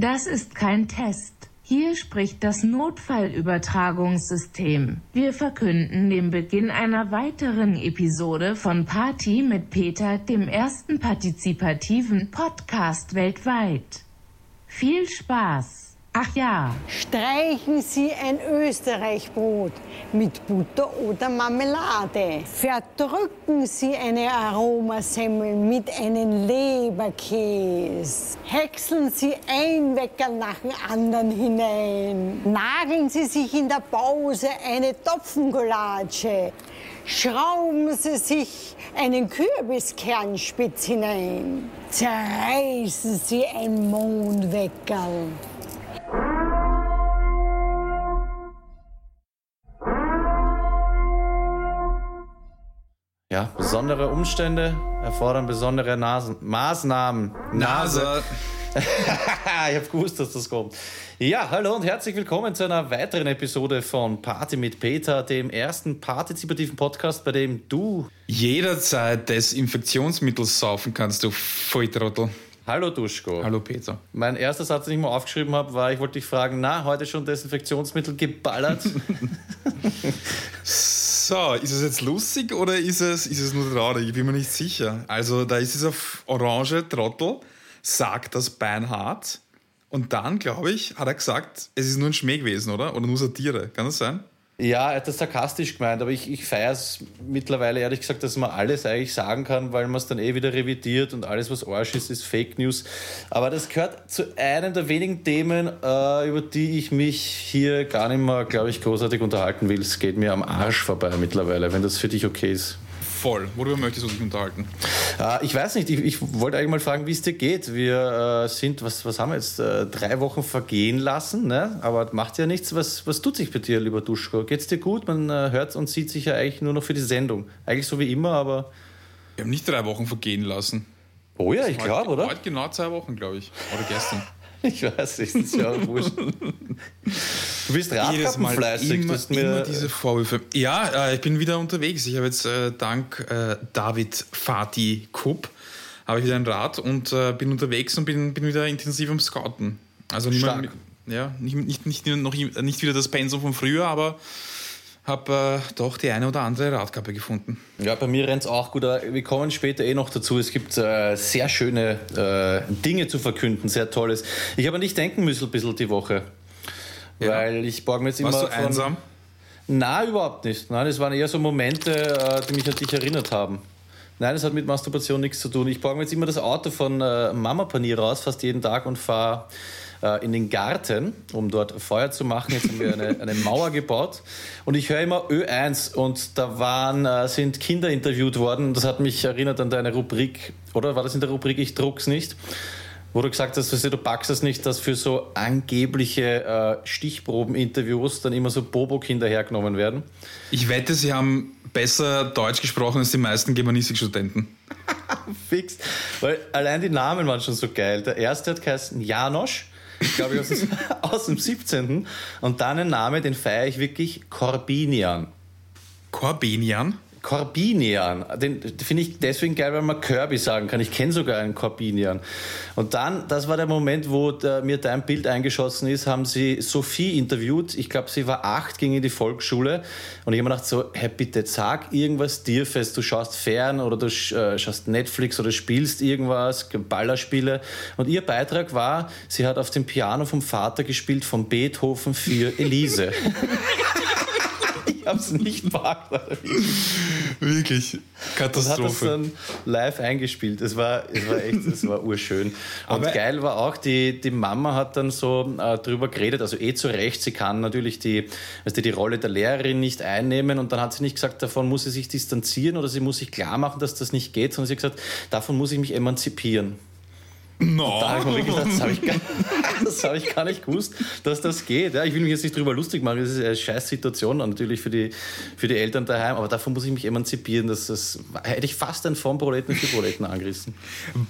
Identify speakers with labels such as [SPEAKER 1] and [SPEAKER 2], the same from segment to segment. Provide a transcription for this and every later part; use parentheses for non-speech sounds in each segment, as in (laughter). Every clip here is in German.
[SPEAKER 1] Das ist kein Test. Hier spricht das Notfallübertragungssystem. Wir verkünden den Beginn einer weiteren Episode von Party mit Peter, dem ersten partizipativen Podcast weltweit. Viel Spaß! Ach ja.
[SPEAKER 2] Streichen Sie ein Österreichbrot mit Butter oder Marmelade. Verdrücken Sie eine Aromasemmel mit einem Leberkäse. Häckseln Sie ein Wecker nach dem anderen hinein. Nageln Sie sich in der Pause eine Topfengulatsche. Schrauben Sie sich einen Kürbiskernspitz hinein. Zerreißen Sie ein Mondweckerl.
[SPEAKER 3] Ja, besondere Umstände erfordern besondere Nasen Maßnahmen.
[SPEAKER 4] Nase. (laughs)
[SPEAKER 3] ich habe gewusst, dass das kommt. Ja, hallo und herzlich willkommen zu einer weiteren Episode von Party mit Peter, dem ersten partizipativen Podcast, bei dem du
[SPEAKER 4] jederzeit Desinfektionsmittel saufen kannst, du Volltrottel.
[SPEAKER 3] Hallo Duschko.
[SPEAKER 4] Hallo Peter.
[SPEAKER 3] Mein erster Satz, den ich mal aufgeschrieben habe, war, ich wollte dich fragen, na, heute schon Desinfektionsmittel geballert? (laughs)
[SPEAKER 4] so, ist es jetzt lustig oder ist es, ist es nur traurig? Ich bin mir nicht sicher. Also da ist dieser orange Trottel, sagt das Beinhard. Und dann, glaube ich, hat er gesagt, es ist nur ein Schmäh gewesen, oder? Oder nur Satire. Kann das sein?
[SPEAKER 3] Ja, er hat das sarkastisch gemeint, aber ich, ich feiere es mittlerweile ehrlich gesagt, dass man alles eigentlich sagen kann, weil man es dann eh wieder revidiert und alles, was Arsch ist, ist Fake News. Aber das gehört zu einem der wenigen Themen, äh, über die ich mich hier gar nicht mehr, glaube ich, großartig unterhalten will. Es geht mir am Arsch vorbei mittlerweile, wenn das für dich okay ist.
[SPEAKER 4] Voll. Worüber möchtest du dich unterhalten?
[SPEAKER 3] Äh, ich weiß nicht. Ich, ich, wollte eigentlich mal fragen, wie es dir geht. Wir äh, sind, was, was haben wir jetzt, äh, drei Wochen vergehen lassen, ne? aber macht ja nichts. Was, was tut sich bei dir, lieber Duschko? Geht es dir gut? Man äh, hört und sieht sich ja eigentlich nur noch für die Sendung. Eigentlich so wie immer, aber...
[SPEAKER 4] Wir haben nicht drei Wochen vergehen lassen.
[SPEAKER 3] Oh ja, ich glaube, oder?
[SPEAKER 4] Heute genau zwei Wochen, glaube ich. Oder gestern. (laughs)
[SPEAKER 3] Ich weiß, es ist ja wurscht. Du bist radkappenfleißig.
[SPEAKER 4] Immer, mir immer diese Vorwürfe. Ja, äh, ich bin wieder unterwegs. Ich habe jetzt äh, dank äh, David Fatih Kupp habe ich wieder ein Rad und äh, bin unterwegs und bin, bin wieder intensiv am Scouten. Also nicht, mehr, ja, nicht, nicht, nicht, noch, nicht wieder das Pensum von früher, aber habe äh, doch die eine oder andere Radkappe gefunden.
[SPEAKER 3] Ja, bei mir rennt es auch gut. Wir kommen später eh noch dazu. Es gibt äh, sehr schöne äh, Dinge zu verkünden, sehr tolles. Ich habe nicht denken müssen ein bisschen die Woche. Ja. Weil ich borge mir jetzt immer.
[SPEAKER 4] Warst du einsam?
[SPEAKER 3] Nein, überhaupt nicht. Nein, es waren eher so Momente, äh, die mich an dich erinnert haben. Nein, das hat mit Masturbation nichts zu tun. Ich borge mir jetzt immer das Auto von äh, Mama Panier raus, fast jeden Tag und fahre äh, in den Garten, um dort Feuer zu machen. Jetzt haben wir eine, eine Mauer gebaut und ich höre immer Ö1 und da waren, äh, sind Kinder interviewt worden. Das hat mich erinnert an deine Rubrik, oder war das in der Rubrik Ich druck's nicht? Wo du gesagt hast, du packst es nicht, dass für so angebliche äh, Stichproben-Interviews dann immer so Bobo-Kinder hergenommen werden.
[SPEAKER 4] Ich wette, sie haben besser Deutsch gesprochen als die meisten Germanistikstudenten. (laughs)
[SPEAKER 3] Fix. Weil allein die Namen waren schon so geil. Der erste hat geheißen Janosch glaube ich, aus, (laughs) aus dem 17. Und dann ein Name, den feiere ich wirklich, Corbinian.
[SPEAKER 4] Corbinian?
[SPEAKER 3] Corbinian, den finde ich deswegen geil, weil man Kirby sagen kann. Ich kenne sogar einen Corbinian. Und dann, das war der Moment, wo der, mir dein Bild eingeschossen ist, haben sie Sophie interviewt. Ich glaube, sie war acht, ging in die Volksschule. Und ich habe mir gedacht so, hey, bitte sag irgendwas dir fest. Du schaust fern oder du äh, schaust Netflix oder spielst irgendwas, Ballerspiele. Und ihr Beitrag war, sie hat auf dem Piano vom Vater gespielt von Beethoven für (laughs) Elise. Ich habe es nicht packt.
[SPEAKER 4] Wirklich. Katastrophe. Und hat das
[SPEAKER 3] dann live eingespielt. Es war, es war echt, es war urschön. Und Aber geil war auch, die, die Mama hat dann so äh, drüber geredet, also eh zu Recht, sie kann natürlich die, also die Rolle der Lehrerin nicht einnehmen und dann hat sie nicht gesagt, davon muss sie sich distanzieren oder sie muss sich klar machen, dass das nicht geht, sondern sie hat gesagt, davon muss ich mich emanzipieren.
[SPEAKER 4] No.
[SPEAKER 3] Da habe ich mir gedacht, das habe ich, gar, (laughs) hab ich gar nicht gewusst, dass das geht. Ja, ich will mich jetzt nicht drüber lustig machen, das ist eine scheiß Situation natürlich für die, für die Eltern daheim, aber davon muss ich mich emanzipieren. Dass das, hätte ich fast einen von Proleten für Proleten angerissen.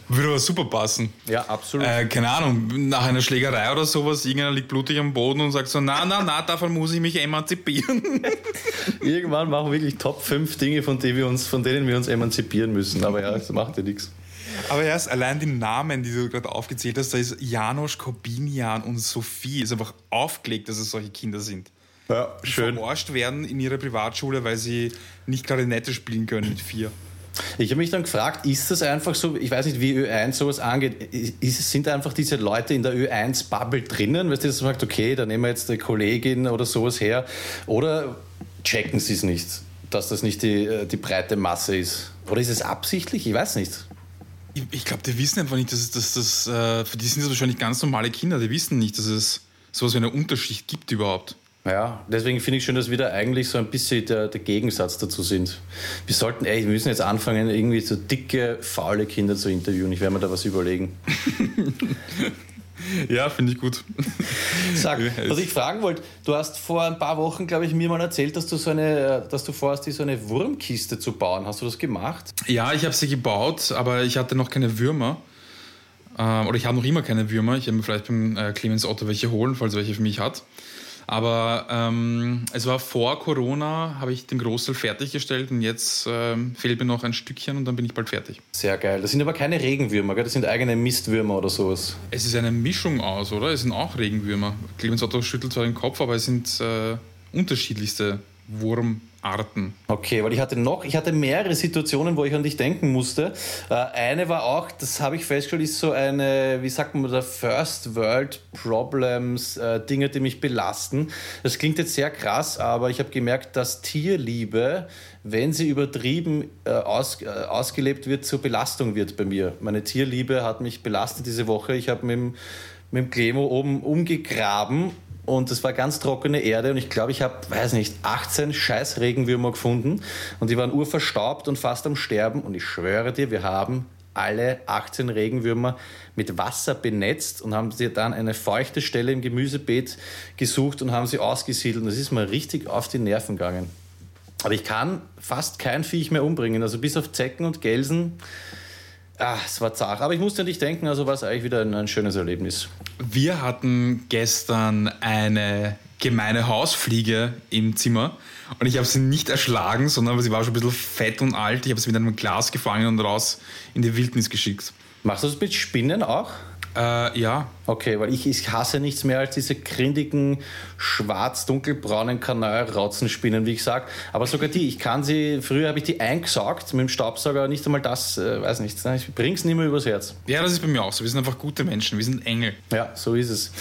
[SPEAKER 4] Würde aber super passen.
[SPEAKER 3] Ja, absolut.
[SPEAKER 4] Äh, keine Ahnung, nach einer Schlägerei oder sowas, irgendeiner liegt blutig am Boden und sagt so, na, na, na, davon muss ich mich emanzipieren. (laughs)
[SPEAKER 3] Irgendwann machen wir wirklich Top 5 Dinge, von denen wir uns, von denen wir uns emanzipieren müssen. Aber ja, das macht ja nichts.
[SPEAKER 4] Aber erst allein die Namen, die du gerade aufgezählt hast, da ist Janosch, Korbinian und Sophie, ist einfach aufgelegt, dass es solche Kinder sind.
[SPEAKER 3] Ja,
[SPEAKER 4] Die
[SPEAKER 3] schön.
[SPEAKER 4] verarscht werden in ihrer Privatschule, weil sie nicht Klarinette spielen können mit vier.
[SPEAKER 3] Ich habe mich dann gefragt, ist das einfach so, ich weiß nicht, wie Ö1 sowas angeht, ist, sind einfach diese Leute in der Ö1-Bubble drinnen, weißt du, dass man sagt, okay, da nehmen wir jetzt eine Kollegin oder sowas her, oder checken sie es nicht, dass das nicht die, äh, die breite Masse ist? Oder ist es absichtlich? Ich weiß nicht.
[SPEAKER 4] Ich, ich glaube, die wissen einfach nicht, dass das, äh, für die sind das wahrscheinlich ganz normale Kinder, die wissen nicht, dass es sowas wie eine Unterschicht gibt überhaupt.
[SPEAKER 3] Ja, deswegen finde ich schön, dass wir da eigentlich so ein bisschen der, der Gegensatz dazu sind. Wir sollten, ey, wir müssen jetzt anfangen, irgendwie so dicke, faule Kinder zu interviewen. Ich werde mir da was überlegen. (laughs) (laughs)
[SPEAKER 4] Ja, finde ich gut.
[SPEAKER 3] Sag, (laughs) was ich fragen wollte, du hast vor ein paar Wochen, glaube ich, mir mal erzählt, dass du so eine, dass du vorhast, die so eine Wurmkiste zu bauen. Hast du das gemacht?
[SPEAKER 4] Ja, ich habe sie gebaut, aber ich hatte noch keine Würmer. Ähm, oder ich habe noch immer keine Würmer. Ich werde mir vielleicht beim äh, Clemens Otto welche holen, falls er welche für mich hat. Aber ähm, es war vor Corona, habe ich den Großteil fertiggestellt und jetzt ähm, fehlt mir noch ein Stückchen und dann bin ich bald fertig.
[SPEAKER 3] Sehr geil. Das sind aber keine Regenwürmer, gell? das sind eigene Mistwürmer oder sowas.
[SPEAKER 4] Es ist eine Mischung aus, oder? Es sind auch Regenwürmer. Clemens Otto schüttelt zwar den Kopf, aber es sind äh, unterschiedlichste Wurmarten.
[SPEAKER 3] Okay, weil ich hatte noch, ich hatte mehrere Situationen, wo ich an dich denken musste. Äh, eine war auch, das habe ich festgestellt, ist so eine, wie sagt man da, First World Problems, äh, Dinge, die mich belasten. Das klingt jetzt sehr krass, aber ich habe gemerkt, dass Tierliebe, wenn sie übertrieben äh, aus, ausgelebt wird, zur Belastung wird bei mir. Meine Tierliebe hat mich belastet diese Woche. Ich habe mit, dem- mit dem Clemo oben umgegraben und es war ganz trockene Erde und ich glaube, ich habe, weiß nicht, 18 scheiß Regenwürmer gefunden und die waren urverstaubt und fast am Sterben und ich schwöre dir, wir haben alle 18 Regenwürmer mit Wasser benetzt und haben sie dann eine feuchte Stelle im Gemüsebeet gesucht und haben sie ausgesiedelt. Das ist mir richtig auf die Nerven gegangen. Aber ich kann fast kein Viech mehr umbringen. Also bis auf Zecken und Gelsen. Ah, es war zart. Aber ich musste an dich denken, also war es eigentlich wieder ein, ein schönes Erlebnis.
[SPEAKER 4] Wir hatten gestern eine gemeine Hausfliege im Zimmer und ich habe sie nicht erschlagen, sondern sie war schon ein bisschen fett und alt. Ich habe sie mit einem Glas gefangen und raus in die Wildnis geschickt.
[SPEAKER 3] Machst du das mit Spinnen auch?
[SPEAKER 4] Äh, ja,
[SPEAKER 3] Okay, weil ich, ich hasse nichts mehr als diese grindigen, schwarz-dunkelbraunen Kanalrauzenspinnen, wie ich sag. Aber sogar die, ich kann sie, früher habe ich die eingesaugt mit dem Staubsauger, nicht einmal das, äh, weiß nicht, ich bring's nicht mehr übers Herz.
[SPEAKER 4] ja, das ist bei mir auch so. Wir sind einfach gute Menschen, wir sind Engel.
[SPEAKER 3] Ja, so ist es.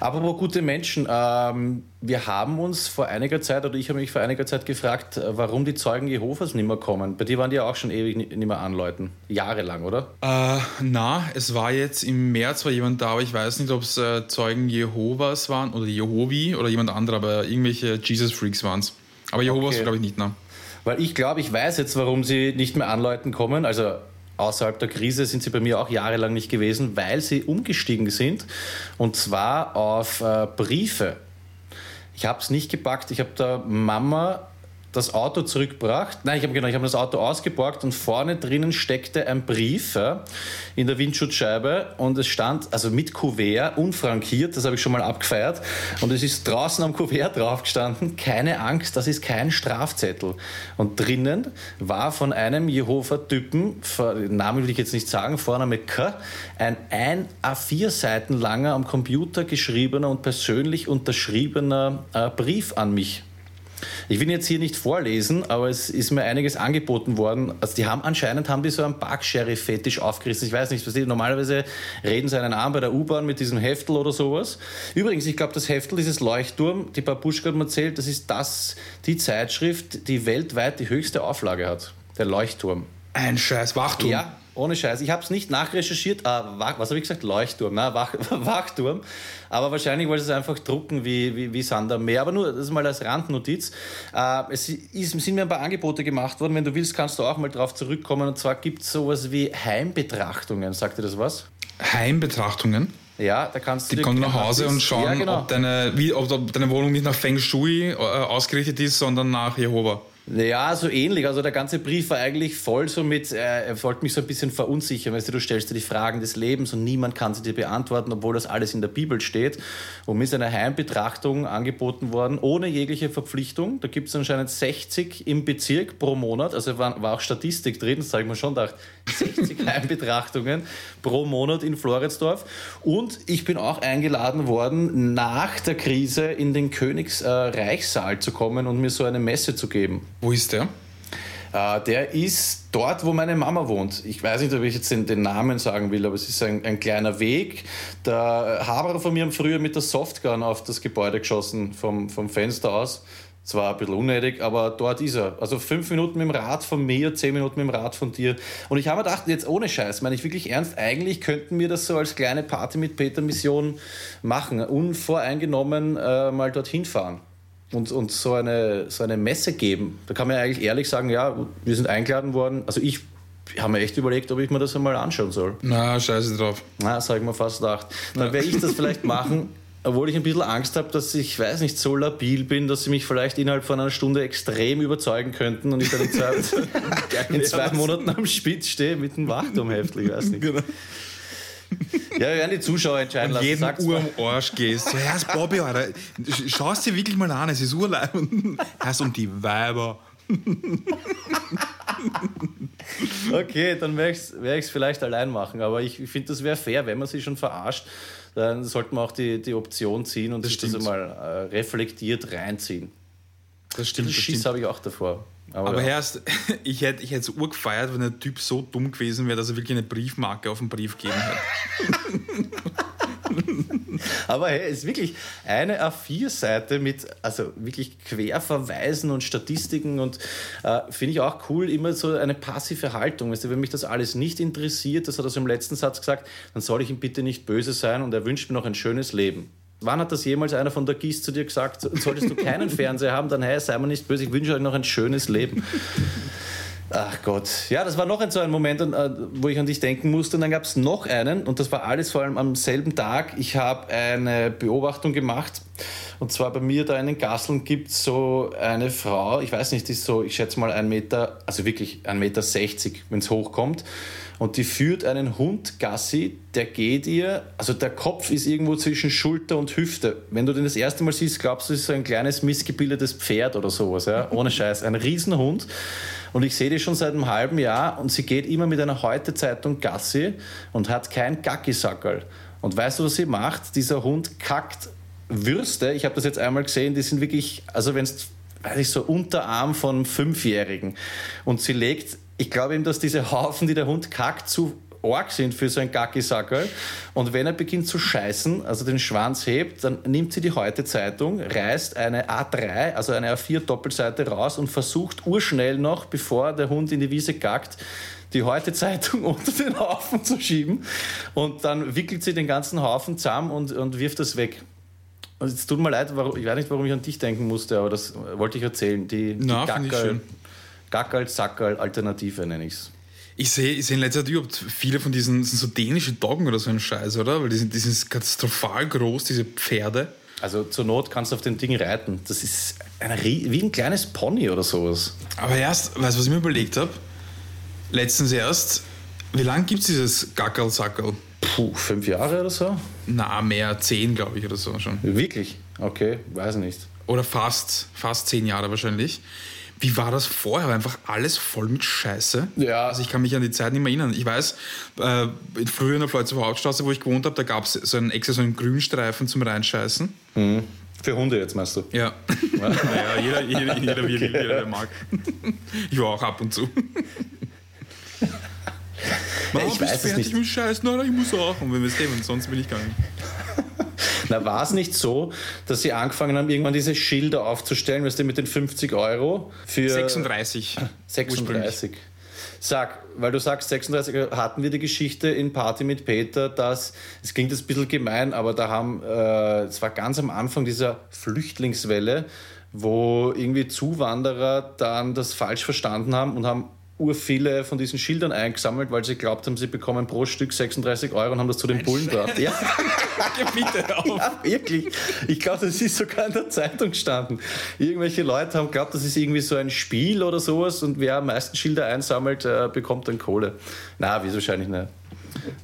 [SPEAKER 3] Apropos gute Menschen, ähm, wir haben uns vor einiger Zeit, oder ich habe mich vor einiger Zeit gefragt, äh, warum die Zeugen Jehovas nicht mehr kommen. Bei dir waren die ja auch schon ewig ni- nicht mehr anläuten. Jahrelang, oder?
[SPEAKER 4] Äh, na, es war jetzt im März war jemand da, aber ich weiß nicht, ob es äh, Zeugen Jehovas waren oder Jehovi oder jemand anderer, aber irgendwelche Jesus-Freaks waren es. Aber Jehovas
[SPEAKER 3] Okay.
[SPEAKER 4] glaube ich nicht, na.
[SPEAKER 3] Weil ich glaube, ich weiß jetzt, warum sie nicht mehr anläuten kommen. Also außerhalb der Krise sind sie bei mir auch jahrelang nicht gewesen, weil sie umgestiegen sind. Und zwar auf äh, Briefe. Ich habe es nicht gepackt. Ich habe der Mama das Auto zurückgebracht. Nein, ich habe genau, ich habe das Auto ausgeborgt und vorne drinnen steckte ein Brief ja, in der Windschutzscheibe und es stand also mit Kuvert unfrankiert, das habe ich schon mal abgefeiert und es ist draußen am Kuvert drauf gestanden, keine Angst, das ist kein Strafzettel. Und drinnen war von einem Jehova-Typen, Namen will ich jetzt nicht sagen, Vorname K, ein ein A4 Seiten langer am Computer geschriebener und persönlich unterschriebener äh, Brief an mich. Ich will jetzt hier nicht vorlesen, aber es ist mir einiges angeboten worden. Also die haben anscheinend haben die so einen Park-Sheriff-Fetisch aufgerissen. Ich weiß nicht, was die normalerweise reden sie einen an bei der U-Bahn mit diesem Heftel oder sowas. Übrigens, ich glaube, das Heftel, dieses Leuchtturm, die Babuschka hat mir erzählt, das ist das, die Zeitschrift, die weltweit die höchste Auflage hat. Der Leuchtturm.
[SPEAKER 4] Ein scheiß Wachturm.
[SPEAKER 3] Ja, ohne Scheiß. Ich habe es nicht nachrecherchiert. Wach, was habe ich gesagt? Leuchtturm, ne? Wach, (laughs) Wachturm. Aber wahrscheinlich wollte es einfach drucken wie, wie, wie Sand am Meer. Aber nur, das ist mal als Randnotiz. Äh, es ist, sind mir ein paar Angebote gemacht worden. Wenn du willst, kannst du auch mal drauf zurückkommen. Und zwar gibt es sowas wie Heimbetrachtungen. Sagt dir das was?
[SPEAKER 4] Heimbetrachtungen.
[SPEAKER 3] Ja, da kannst du...
[SPEAKER 4] Die kommen nach Hause und schauen,
[SPEAKER 3] ja, genau.
[SPEAKER 4] ob, deine, wie, ob, ob deine Wohnung nicht nach Feng Shui äh, ausgerichtet ist, sondern nach Jehova.
[SPEAKER 3] Ja, so ähnlich. Also der ganze Brief war eigentlich voll so mit, äh, er wollte mich so ein bisschen verunsichern. Weißt du, du stellst dir die Fragen des Lebens und niemand kann sie dir beantworten, obwohl das alles in der Bibel steht. Und mir ist eine Heimbetrachtung angeboten worden, ohne jegliche Verpflichtung. Da gibt es anscheinend 60 im Bezirk pro Monat. Also war, war auch Statistik drin, das habe ich mir schon gedacht. 60 (laughs) Heimbetrachtungen pro Monat in Floridsdorf. Und ich bin auch eingeladen worden, nach der Krise in den Königsreichssaal zu kommen und mir so eine Messe zu geben.
[SPEAKER 4] Wo ist der?
[SPEAKER 3] Äh, der ist dort, wo meine Mama wohnt. Ich weiß nicht, ob ich jetzt den, den Namen sagen will, aber es ist ein, ein, kleiner Weg. Der Haberer von mir haben früher mit der Softgun auf das Gebäude geschossen, vom, vom Fenster aus. Zwar ein bisschen unnötig, aber dort ist er. Also fünf Minuten mit dem Rad von mir, zehn Minuten mit dem Rad von dir. Und ich habe mir gedacht, jetzt ohne Scheiß, meine ich wirklich ernst, eigentlich könnten wir das so als kleine Party mit Peter Mission machen. Unvoreingenommen äh, mal dorthin fahren und, und so, eine, so eine Messe geben. Da kann man ja eigentlich ehrlich sagen, ja, wir sind eingeladen worden. Also ich habe mir echt überlegt, ob ich mir das einmal anschauen soll.
[SPEAKER 4] Na, scheiße drauf.
[SPEAKER 3] Na, habe ich mir fast gedacht. Dann werde ich das vielleicht (laughs) machen, obwohl ich ein bisschen Angst habe, dass ich, weiß nicht, so labil bin, dass sie mich vielleicht innerhalb von einer Stunde extrem überzeugen könnten und ich dann in zwei, (laughs) (laughs) in zwei Monaten am Spitz stehe mit einem Wachturmheft, ich weiß nicht. Genau. Ja, wir werden die Zuschauer entscheiden
[SPEAKER 4] lassen. jeden Uhr am Arsch gehst. So, Herr Bobby, Alter, schau es dir wirklich mal an, es ist urleib. (laughs) Herr um die Weiber.
[SPEAKER 3] okay, dann werde ich es vielleicht allein machen, aber ich finde, das wäre fair, wenn man sich schon verarscht, dann sollte man auch die, die Option ziehen und das sich stimmt. das einmal äh, reflektiert reinziehen.
[SPEAKER 4] Das stimmt. Das
[SPEAKER 3] Schiss habe ich auch davor.
[SPEAKER 4] Aber, Aber ja. erst, (laughs) ich hätte ich es urgefeiert, wenn der Typ so dumm gewesen wäre, dass er wirklich eine Briefmarke auf den Brief gegeben hätte. (laughs)
[SPEAKER 3] Aber hey, es ist wirklich eine A4-Seite mit also wirklich Querverweisen und Statistiken und äh, finde ich auch cool, immer so eine passive Haltung. Weißt du, wenn mich das alles nicht interessiert, das hat er so im letzten Satz gesagt, dann soll ich ihm bitte nicht böse sein und er wünscht mir noch ein schönes Leben. Wann hat das jemals einer von der GIS zu dir gesagt, solltest du keinen Fernseher haben, dann hey, sei mir nicht böse, ich wünsche euch noch ein schönes Leben. Ach Gott. Ja, das war noch ein, so ein Moment, äh, wo ich an dich denken musste. Und dann gab es noch einen, und das war alles vor allem am selben Tag. Ich habe eine Beobachtung gemacht. Und zwar bei mir da in den Gasseln gibt es so eine Frau, ich weiß nicht, die ist so, ich schätze mal ein Meter, also wirklich ein Meter wenn es hochkommt und die führt einen Hund Gassi, der geht ihr, also der Kopf ist irgendwo zwischen Schulter und Hüfte. Wenn du den das erste Mal siehst, glaubst du, es ist so ein kleines missgebildetes Pferd oder sowas, ja? (laughs) ohne Scheiß, ein Riesenhund. Und ich sehe die schon seit einem halben Jahr und sie geht immer mit einer Heute-Zeitung Gassi und hat kein Gackisackerl. Und weißt du, was sie macht? Dieser Hund kackt Würste, ich habe das jetzt einmal gesehen, die sind wirklich, also wenn es, weiß ich, so Unterarm von Fünfjährigen. Und sie legt ich glaube ihm, dass diese Haufen, die der Hund kackt, zu arg sind für so ein Gackisackerl. Und wenn er beginnt zu scheißen, also den Schwanz hebt, dann nimmt sie die Heute-Zeitung, reißt eine A3, also eine A4-Doppelseite raus und versucht urschnell noch, bevor der Hund in die Wiese kackt, die Heute-Zeitung (laughs) unter den Haufen zu schieben. Und dann wickelt sie den ganzen Haufen zusammen und, und wirft das weg. Und es tut mir leid, ich weiß nicht, warum ich an dich denken musste, aber das wollte ich erzählen. Die, die
[SPEAKER 4] Na, Gackerl,
[SPEAKER 3] Gackerl, Sackerl, Alternative nenne ich es.
[SPEAKER 4] Ich sehe ich seh in letzter Zeit überhaupt viele von diesen sind so dänische Doggen oder so ein Scheiß, oder? Weil die sind, die sind katastrophal groß, diese Pferde.
[SPEAKER 3] Also zur Not kannst du auf dem Ding reiten. Das ist ein, wie ein kleines Pony oder sowas.
[SPEAKER 4] Aber erst, weißt du, was ich mir überlegt habe? Letztens erst, wie lange gibt es dieses Gackerl-Sackerl?
[SPEAKER 3] Puh, fünf Jahre oder so?
[SPEAKER 4] Na, mehr, zehn, glaube ich, oder so schon.
[SPEAKER 3] Wirklich? Okay, weiß nicht.
[SPEAKER 4] Oder fast, fast zehn Jahre wahrscheinlich. Wie war das vorher? War einfach alles voll mit Scheiße.
[SPEAKER 3] Ja.
[SPEAKER 4] Also ich kann mich an die Zeit nicht mehr erinnern. Ich weiß, äh, früher in der Floitzer Hauptstraße, wo ich gewohnt habe, da gab es so einen extra so einen Grünstreifen zum Reinscheißen.
[SPEAKER 3] Mhm. Für Hunde jetzt, meinst du?
[SPEAKER 4] Ja. ja. (laughs) naja, jeder, jeder, jeder, okay. jeder, jeder, der mag. Ich war auch ab und zu. (laughs) Mama, ich weiß fertig es nicht. mit Scheiß? Nein, ich muss auch. Und wenn wir es nehmen, sonst bin ich gar nicht.
[SPEAKER 3] Na, war es nicht so, dass sie angefangen haben, irgendwann diese Schilder aufzustellen, weißt du, mit den 50 Euro für.
[SPEAKER 4] 36.
[SPEAKER 3] 36. Sag, weil du sagst 36, hatten wir die Geschichte in Party mit Peter, dass, es klingt jetzt ein bisschen gemein, aber da haben, äh, es war ganz am Anfang dieser Flüchtlingswelle, wo irgendwie Zuwanderer dann das falsch verstanden haben und haben ur viele von diesen Schildern eingesammelt, weil sie glaubt haben, sie bekommen pro Stück 36 Euro und haben das zu den Bullen gebracht. Ja. (laughs)
[SPEAKER 4] bitte auf.
[SPEAKER 3] ja, wirklich. Ich glaube, das ist sogar in der Zeitung gestanden. Irgendwelche Leute haben geglaubt, das ist irgendwie so ein Spiel oder sowas und wer am meisten Schilder einsammelt, äh, bekommt dann Kohle. Na, wie wahrscheinlich eine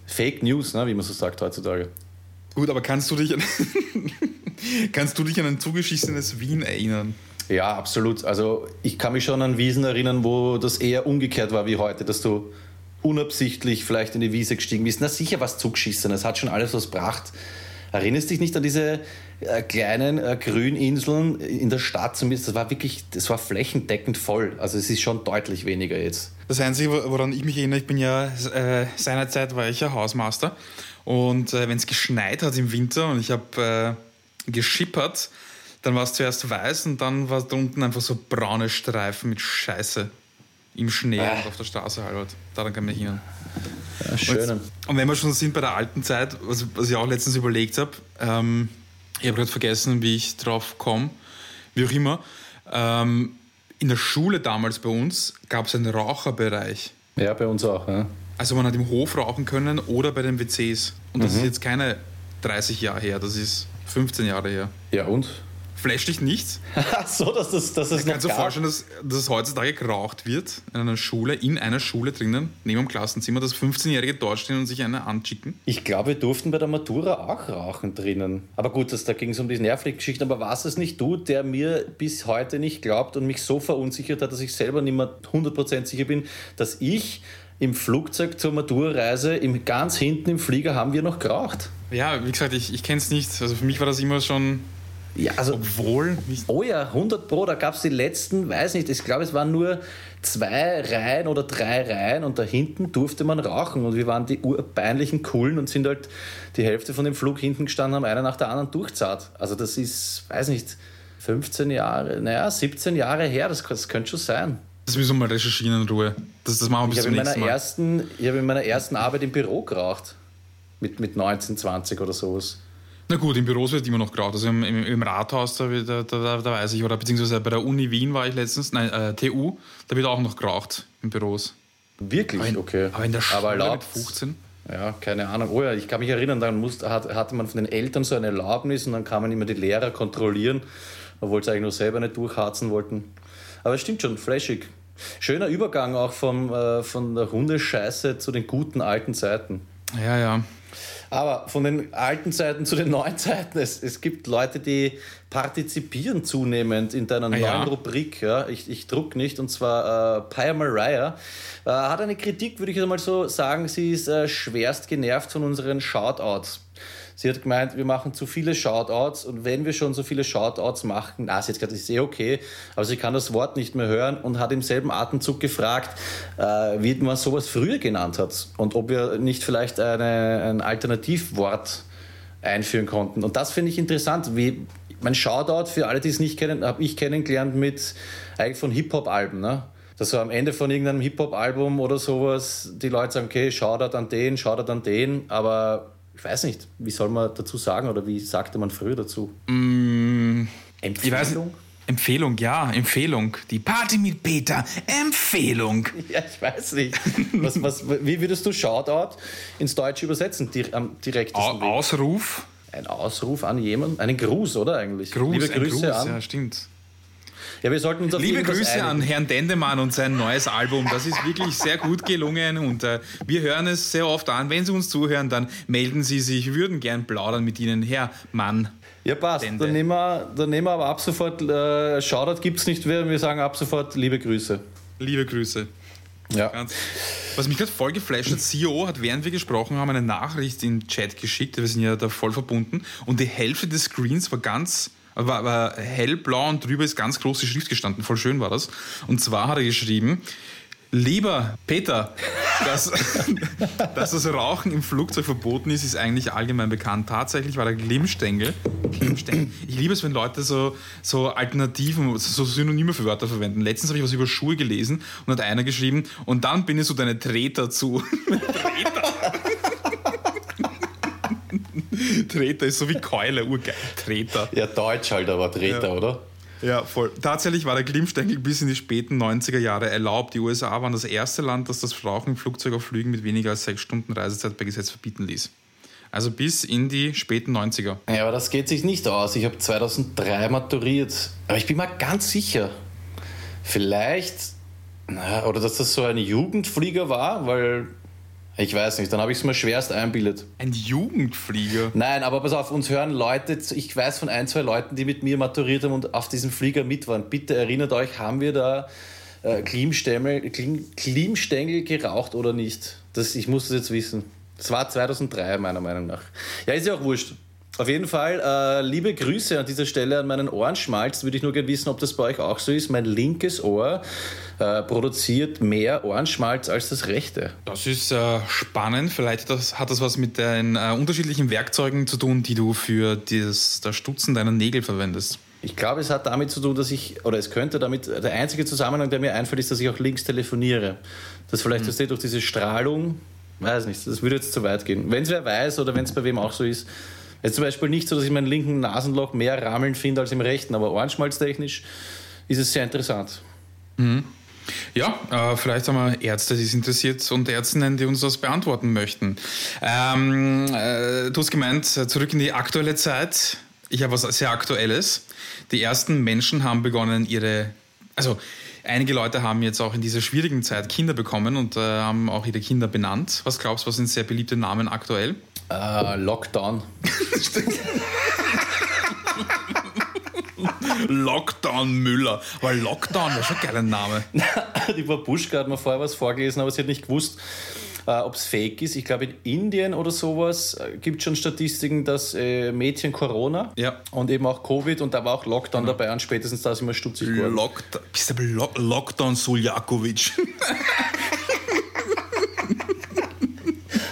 [SPEAKER 3] Fake News, ne, wie man so sagt heutzutage.
[SPEAKER 4] Gut, aber kannst du dich an, (laughs) kannst du dich an ein zugeschissenes Wien erinnern?
[SPEAKER 3] Ja, absolut. Also ich kann mich schon an Wiesen erinnern, wo das eher umgekehrt war wie heute, dass du unabsichtlich vielleicht in die Wiese gestiegen bist. Na sicher was zugeschissen, es hat schon alles was gebracht. Erinnerst dich nicht an diese äh, kleinen äh, Grüninseln in der Stadt zumindest? Das war wirklich, das war flächendeckend voll. Also es ist schon deutlich weniger jetzt.
[SPEAKER 4] Das Einzige, woran ich mich erinnere, ich bin ja äh, seinerzeit war ich ja Hausmaster und äh, wenn es geschneit hat im Winter und ich habe äh, geschippert, dann war es zuerst weiß und dann war da unten einfach so braune Streifen mit Scheiße im Schnee
[SPEAKER 3] Ah.
[SPEAKER 4] und auf der Straße halt. Daran kann ich erinnern.
[SPEAKER 3] Ja, schön.
[SPEAKER 4] Und, und wenn wir schon sind bei der alten Zeit, was, was ich auch letztens überlegt habe, ähm, ich habe gerade vergessen, wie ich drauf komme, wie auch immer. Ähm, in der Schule damals bei uns gab es einen Raucherbereich.
[SPEAKER 3] Ja, bei uns auch. Ja.
[SPEAKER 4] Also man hat im Hof rauchen können oder bei den WCs. Und das ist jetzt keine 30 Jahre her, das ist 15 Jahre her.
[SPEAKER 3] ja, und?
[SPEAKER 4] Flasht dich nichts? (laughs)
[SPEAKER 3] so, dass das, dass es noch
[SPEAKER 4] Kannst du dir vorstellen, dass, dass heutzutage geraucht wird in einer Schule, in einer Schule drinnen, neben dem Klassenzimmer, dass 15-Jährige dort stehen und sich eine anschicken?
[SPEAKER 3] Ich glaube, wir durften bei der Matura auch rauchen drinnen. Aber gut, das, da ging es um die Nervlich-Geschichte. Aber war es nicht du, der mir bis heute nicht glaubt und mich so verunsichert hat, dass ich selber nicht mehr 100% sicher bin, dass ich im Flugzeug zur Matura-Reise im, ganz hinten im Flieger haben wir noch geraucht?
[SPEAKER 4] Ja, wie gesagt, ich, ich kenne es nicht. Also für mich war das immer schon,
[SPEAKER 3] Ja, also
[SPEAKER 4] obwohl,
[SPEAKER 3] Oh ja, 100 Pro, da gab es die letzten, weiß nicht, ich glaube, es waren nur zwei Reihen oder drei Reihen und da hinten durfte man rauchen und wir waren die urpeinlichen Coolen und sind halt die Hälfte von dem Flug hinten gestanden, haben einer nach der anderen durchzahlt. Also das ist, weiß nicht, 15 Jahre, naja, 17 Jahre her, das, das könnte schon sein.
[SPEAKER 4] das müssen wir mal recherchieren in Ruhe. Das, das machen wir
[SPEAKER 3] Ich
[SPEAKER 4] bis
[SPEAKER 3] habe
[SPEAKER 4] zum
[SPEAKER 3] in, meiner
[SPEAKER 4] nächsten Mal.
[SPEAKER 3] ersten- ich habe in meiner ersten Arbeit im Büro geraucht. Mit, mit 19, 20 oder sowas.
[SPEAKER 4] Na gut, im Büros wird immer noch geraucht. Also im, im, im Rathaus, da, da, da, da weiß ich, oder beziehungsweise bei der Uni Wien war ich letztens, nein, äh, TU, da wird auch noch geraucht in Büros.
[SPEAKER 3] Wirklich?
[SPEAKER 4] Aber in,
[SPEAKER 3] okay.
[SPEAKER 4] aber in der Schule
[SPEAKER 3] Aber
[SPEAKER 4] mit
[SPEAKER 3] erlaubt-
[SPEAKER 4] 15?
[SPEAKER 3] Ja, keine Ahnung. Oh ja, ich kann mich erinnern, dann musste, hat, hatte man von den Eltern so eine Erlaubnis und dann kamen immer die Lehrer kontrollieren, obwohl sie eigentlich nur selber nicht durchharzen wollten. Aber es stimmt schon, flashig. Schöner Übergang auch vom, äh, von der Hundescheiße zu den guten alten Zeiten.
[SPEAKER 4] Ja, ja.
[SPEAKER 3] Aber von den alten Zeiten zu den neuen Zeiten, es, es gibt Leute, die partizipieren zunehmend in deiner
[SPEAKER 4] Ah,
[SPEAKER 3] neuen
[SPEAKER 4] ja?
[SPEAKER 3] Rubrik. Ja? Ich, ich druck nicht, und zwar äh, Pia Mariah äh, hat eine Kritik, würde ich einmal so sagen, sie ist äh, schwerst genervt von unseren Shoutouts. Sie hat gemeint, wir machen zu viele Shoutouts und wenn wir schon so viele Shoutouts machen, na, sie hat gesagt, ist eh okay, aber sie kann das Wort nicht mehr hören und hat im selben Atemzug gefragt, äh, wie man sowas früher genannt hat und ob wir nicht vielleicht eine, ein Alternativwort einführen konnten. Und das finde ich interessant, wie mein Shoutout für alle, die es nicht kennen, habe ich kennengelernt mit eigentlich von Hip-Hop-Alben, ne? Dass so am Ende von irgendeinem Hip-Hop-Album oder sowas die Leute sagen, okay, Shoutout an den, Shoutout an den, aber ich weiß nicht, wie soll man dazu sagen oder wie sagte man früher dazu?
[SPEAKER 4] Mm, weiß
[SPEAKER 3] Empfehlung?
[SPEAKER 4] Empfehlung, ja, Empfehlung. Die Party mit Peter, Empfehlung. (laughs)
[SPEAKER 3] Ja, ich weiß nicht. Was, was, wie würdest du Shoutout ins Deutsche übersetzen? Di am direktesten Weg?
[SPEAKER 4] Ausruf.
[SPEAKER 3] Ein Ausruf an jemanden? Einen Gruß, oder eigentlich?
[SPEAKER 4] Gruß,
[SPEAKER 3] Liebe
[SPEAKER 4] ein
[SPEAKER 3] Grüße
[SPEAKER 4] Gruß,
[SPEAKER 3] an.
[SPEAKER 4] ja, stimmt.
[SPEAKER 3] Ja, wir sollten uns auf
[SPEAKER 4] Liebe Grüße an
[SPEAKER 3] einigen.
[SPEAKER 4] Herrn Dendemann und sein neues Album. Das ist wirklich sehr gut gelungen und äh, wir hören es sehr oft an. Wenn Sie uns zuhören, dann melden Sie sich. Wir würden gern plaudern mit Ihnen, Herr Mann.
[SPEAKER 3] Ja, passt.
[SPEAKER 4] Dende.
[SPEAKER 3] Dann nehmen, wir, dann nehmen wir aber ab sofort, äh, Shoutout gibt es nicht mehr, wir sagen ab sofort liebe Grüße.
[SPEAKER 4] Liebe Grüße.
[SPEAKER 3] Ja.
[SPEAKER 4] Ganz. Was mich gerade voll geflasht hat, CEO hat, während wir gesprochen haben, eine Nachricht in den Chat geschickt. Wir sind ja da voll verbunden. Und die Hälfte des Screens war ganz, war, war hellblau und drüber ist ganz große Schrift gestanden. Voll schön war das. Und zwar hat er geschrieben, Lieber Peter, dass, (laughs) dass das Rauchen im Flugzeug verboten ist, ist eigentlich allgemein bekannt. Tatsächlich war der Glimmstängel. Glimmstängel. Ich liebe es, wenn Leute so, so Alternativen, so Synonyme für Wörter verwenden. Letztens habe ich was über Schuhe gelesen und hat einer geschrieben, und dann bindest du deine Treter zu. (laughs) Treter (laughs) ist so wie Keule, urgeil. Treter.
[SPEAKER 3] Ja, Deutsch halt, aber Treter,
[SPEAKER 4] Ja.
[SPEAKER 3] oder?
[SPEAKER 4] Ja, voll. Tatsächlich war der Glimmstängel bis in die späten 90er Jahre erlaubt. Die USA waren das erste Land, das das Rauchen im Flugzeug auf Flügen mit weniger als sechs Stunden Reisezeit per Gesetz verbieten ließ. Also bis in die späten 90er.
[SPEAKER 3] Ja, aber das geht sich nicht aus. Ich habe 2003 maturiert. Aber ich bin mal ganz sicher, vielleicht, na, oder dass das so ein Jugendflieger war, weil ich weiß nicht, dann habe ich es mir schwerst einbildet.
[SPEAKER 4] Ein Jugendflieger?
[SPEAKER 3] Nein, aber pass auf, uns hören Leute, ich weiß von ein, zwei Leuten, die mit mir maturiert haben und auf diesem Flieger mit waren. Bitte erinnert euch, haben wir da äh, Klimstängel, Klim, Klimstängel geraucht oder nicht? Das, ich muss das jetzt wissen. Das war 2003, meiner Meinung nach. Ja, ist ja auch wurscht. Auf jeden Fall, äh, liebe Grüße an dieser Stelle an meinen Ohrenschmalz. Würde ich nur gerne wissen, ob das bei euch auch so ist. Mein linkes Ohr äh, produziert mehr Ohrenschmalz als das rechte.
[SPEAKER 4] Das ist äh, spannend. Vielleicht das, hat das was mit den äh, unterschiedlichen Werkzeugen zu tun, die du für das, das Stutzen deiner Nägel verwendest.
[SPEAKER 3] Ich glaube, es hat damit zu tun, dass ich, oder es könnte damit, der einzige Zusammenhang, der mir einfällt, ist, dass ich auch links telefoniere. Das vielleicht mhm. durch diese Strahlung, weiß nicht, das würde jetzt zu weit gehen. Wenn es wer weiß oder wenn es bei wem auch so ist, es zum Beispiel nicht so, dass ich meinen linken Nasenloch mehr rammeln finde als im rechten, aber ohrenschmalztechnisch ist es sehr interessant.
[SPEAKER 4] Mhm. Ja, äh, vielleicht haben wir Ärzte, die es interessiert und Ärztinnen, die uns das beantworten möchten. Ähm, äh, du hast gemeint, zurück in die aktuelle Zeit. Ich habe was sehr Aktuelles. Die ersten Menschen haben begonnen, ihre, also einige Leute haben jetzt auch in dieser schwierigen Zeit Kinder bekommen und äh, haben auch ihre Kinder benannt. Was glaubst du, was sind sehr beliebte Namen aktuell?
[SPEAKER 3] Uh, Lockdown. (laughs)
[SPEAKER 4] Lockdown Müller. Weil Lockdown war schon ein geiler Name.
[SPEAKER 3] Die Babuschka hat mir vorher was vorgelesen, aber sie hat nicht gewusst, äh, ob es fake ist. Ich glaube, in Indien oder sowas äh, gibt es schon Statistiken, dass äh, Mädchen Corona
[SPEAKER 4] ja.
[SPEAKER 3] und eben auch Covid und da war auch Lockdown genau. dabei und spätestens da sind wir stutzig geworden.
[SPEAKER 4] Lockdown, bist du Lo Lockdown Suljakovic? (laughs)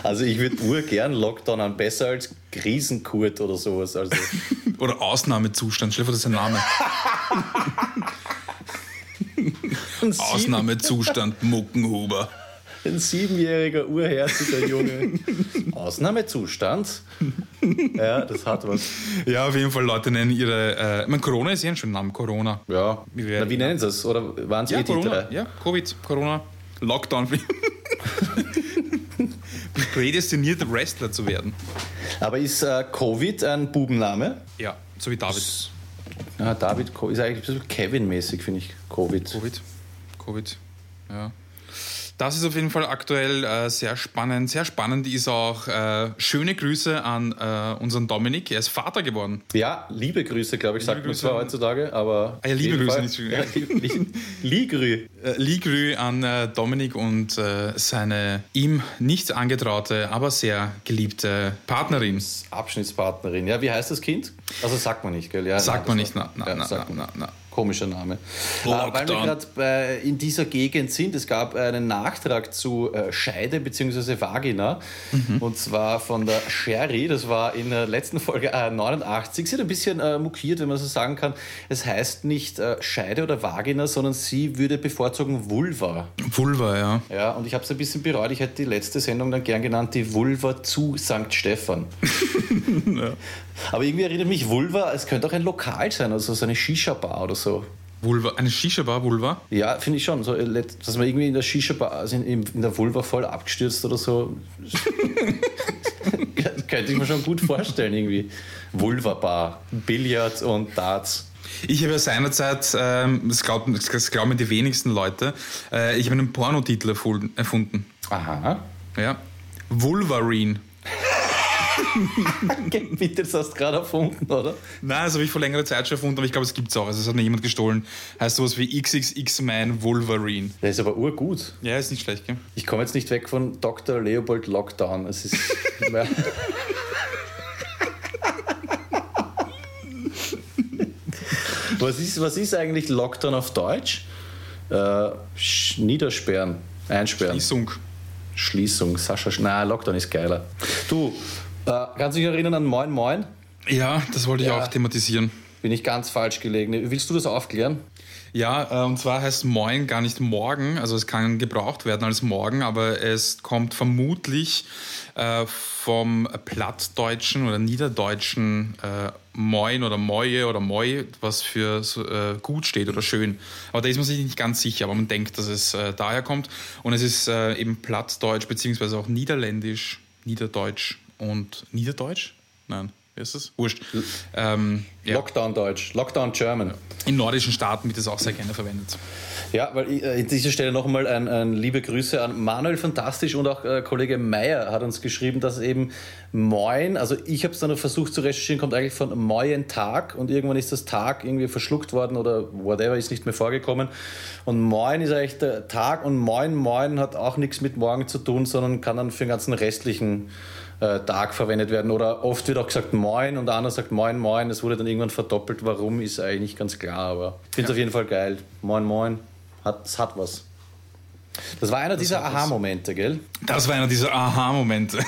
[SPEAKER 3] Also ich würde urgern Lockdown an, besser als Krisenkurt oder sowas. Also. (laughs)
[SPEAKER 4] oder Ausnahmezustand, stell dir vor, das ist ein Name. Ausnahmezustand Muckenhuber.
[SPEAKER 3] Ein siebenjähriger, urherziger Junge. Ausnahmezustand? Ja, das hat was.
[SPEAKER 4] Ja, auf jeden Fall, Leute nennen ihre. Äh, mein Corona ist ja ein schöner Name, Corona.
[SPEAKER 3] Ja. Wie, Na, wie nennen sie es? Oder waren es
[SPEAKER 4] ja,
[SPEAKER 3] eh
[SPEAKER 4] Corona, Ja, Covid, Corona, Lockdown (laughs) prädestiniert, Wrestler zu werden.
[SPEAKER 3] Aber ist äh, Covid ein Bubenname?
[SPEAKER 4] Ja, so wie David.
[SPEAKER 3] Ja, David ist eigentlich ein bisschen Kevin-mäßig, finde ich, Covid.
[SPEAKER 4] Covid. Covid, ja. Das ist auf jeden Fall aktuell äh, sehr spannend. Sehr spannend ist auch äh, schöne Grüße an äh, unseren Dominik. Er ist Vater geworden.
[SPEAKER 3] Ja, liebe Grüße, glaube ich, liebe sagt man zwar heutzutage, aber.
[SPEAKER 4] Ah, ja, liebe Grüße, nicht
[SPEAKER 3] ja, Ligrü.
[SPEAKER 4] Äh, Ligrü an äh, Dominik und äh, seine ihm nicht angetraute, aber sehr geliebte Partnerin.
[SPEAKER 3] Abschnittspartnerin. Ja, wie heißt das Kind? Also sagt man nicht, gell? Ja,
[SPEAKER 4] sagt man nicht, na, na, ja, na, na, na.
[SPEAKER 3] Komischer Name. Äh, weil wir gerade in dieser Gegend sind, es gab einen Nachtrag zu äh, Scheide bzw. Vagina. Mhm. Und zwar von der Sherry, das war in der letzten Folge äh, 89. Sie hat ein bisschen äh, mokiert, wenn man so sagen kann. Es heißt nicht äh, Scheide oder Vagina, sondern sie würde bevorzugen Vulva.
[SPEAKER 4] Vulva, ja.
[SPEAKER 3] Ja, und ich habe es ein bisschen bereut. Ich hätte die letzte Sendung dann gern genannt, die Vulva zu St. Stephan. (laughs) ja. Aber irgendwie erinnert mich Vulva, es könnte auch ein Lokal sein, also so eine Shisha-Bar oder so.
[SPEAKER 4] Vulva, eine Shisha-Bar, Vulva?
[SPEAKER 3] Ja, finde ich schon. So, äh, dass man irgendwie in der Shisha-Bar, also in, in, der Vulva voll abgestürzt oder so. (laughs) (laughs) könnte ich mir schon gut vorstellen, irgendwie. Vulva-Bar, Billard und Darts.
[SPEAKER 4] Ich habe ja seinerzeit, ähm, das, glauben, das glauben die wenigsten Leute, äh, ich habe einen Pornotitel erfunden.
[SPEAKER 3] Aha.
[SPEAKER 4] Ja. Wolverine. (laughs) (laughs)
[SPEAKER 3] Das hast du gerade erfunden, oder?
[SPEAKER 4] Nein, das habe ich vor längerer Zeit schon erfunden, aber ich glaube, es gibt es auch. Also, es hat mir jemand gestohlen. Heißt sowas wie XXX-Man Wolverine.
[SPEAKER 3] Der ist aber urgut.
[SPEAKER 4] Ja, ist nicht schlecht, gell?
[SPEAKER 3] Ich komme jetzt nicht weg von Dr. Leopold Lockdown. Es ist. (laughs) was, ist, was ist eigentlich Lockdown auf Deutsch? Äh, niedersperren, einsperren.
[SPEAKER 4] Schließung.
[SPEAKER 3] Schließung, Sascha. Nein, Lockdown ist geiler. Du, kannst du dich erinnern an Moin Moin?
[SPEAKER 4] Ja, das wollte ich ja. auch thematisieren.
[SPEAKER 3] Bin ich ganz falsch gelegen. Willst du das aufklären?
[SPEAKER 4] Ja, äh, und zwar heißt Moin gar nicht morgen, also es kann gebraucht werden als morgen, aber es kommt vermutlich äh, vom plattdeutschen oder niederdeutschen äh, Moin oder Moje oder Moi, was für äh, gut steht oder schön. Aber da ist man sich nicht ganz sicher, aber man denkt, dass es äh, daher kommt. Und es ist äh, eben plattdeutsch beziehungsweise auch niederländisch, niederdeutsch und niederdeutsch? Nein wie ist das? Wurscht.
[SPEAKER 3] Ähm, ja. Lockdown Deutsch, Lockdown German.
[SPEAKER 4] In nordischen Staaten wird das auch sehr gerne verwendet.
[SPEAKER 3] Ja, weil ich, äh, an dieser Stelle noch einmal ein, ein, liebe Grüße an Manuel Fantastisch und auch äh, Kollege Meyer hat uns geschrieben, dass eben Moin, also ich habe es dann noch versucht zu recherchieren, kommt eigentlich von Moin Tag und irgendwann ist das Tag irgendwie verschluckt worden oder whatever, ist nicht mehr vorgekommen. Und Moin ist eigentlich der Tag und Moin Moin hat auch nichts mit morgen zu tun, sondern kann dann für den ganzen restlichen äh, Tag verwendet werden. Oder oft wird auch gesagt Moin und der andere sagt Moin, Moin. Das wurde dann irgendwann verdoppelt. Warum ist eigentlich nicht ganz klar, aber ich finde es ja. auf jeden Fall geil. Moin, Moin. Hat, es hat was. Das war einer das dieser Aha-Momente, gell?
[SPEAKER 4] Das war einer dieser Aha-Momente. (laughs)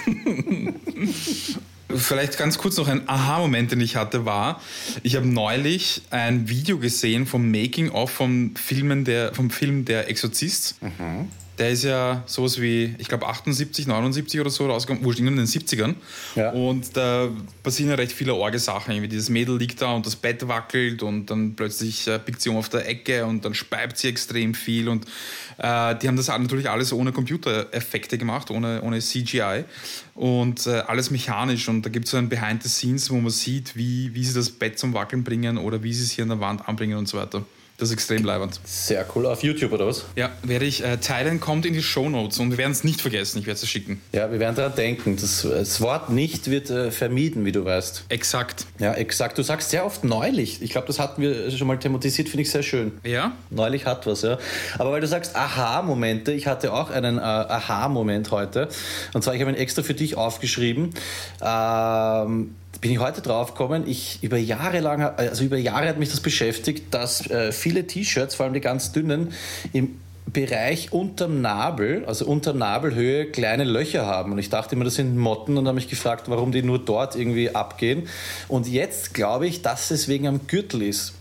[SPEAKER 4] Vielleicht ganz kurz noch ein Aha-Moment, den ich hatte, war, ich habe neulich ein Video gesehen vom Making-of vom, vom Film Der Exorzist. Mhm. Der ist ja sowas wie, ich glaube, 78, 79 oder so rausgekommen, wurscht, in den 70ern. Ja. Und da passieren ja recht viele Orge-Sachen. Irgendwie dieses Mädel liegt da und das Bett wackelt und dann plötzlich äh, biegt sie um auf der Ecke und dann speibt sie extrem viel. Und äh, die haben das natürlich alles ohne Computereffekte gemacht, ohne, ohne CGI. Und äh, alles mechanisch. Und da gibt es so ein Behind the Scenes, wo man sieht, wie, wie sie das Bett zum Wackeln bringen oder wie sie es hier an der Wand anbringen und so weiter. Das ist extrem leibend.
[SPEAKER 3] Sehr cool. Auf YouTube oder was?
[SPEAKER 4] Ja, werde ich äh, teilen, kommt in die Show Notes und wir werden es nicht vergessen. Ich werde es schicken.
[SPEAKER 3] Ja, wir werden daran denken. Das, das Wort nicht wird äh, vermieden, wie du weißt.
[SPEAKER 4] Exakt.
[SPEAKER 3] Ja, exakt. Du sagst sehr oft neulich. Ich glaube, das hatten wir schon mal thematisiert, finde ich sehr schön.
[SPEAKER 4] Ja?
[SPEAKER 3] Neulich hat was, ja. Aber weil du sagst Aha-Momente, ich hatte auch einen äh, Aha-Moment heute. Und zwar, ich habe ihn extra für dich aufgeschrieben. Ähm, bin ich heute drauf gekommen, ich über Jahre lang, also über Jahre hat mich das beschäftigt, dass äh, viele T-Shirts, vor allem die ganz dünnen, im Bereich unterm Nabel, also unter Nabelhöhe, kleine Löcher haben. Und ich dachte immer, das sind Motten und habe mich gefragt, warum die nur dort irgendwie abgehen. Und jetzt glaube ich, dass es wegen am Gürtel ist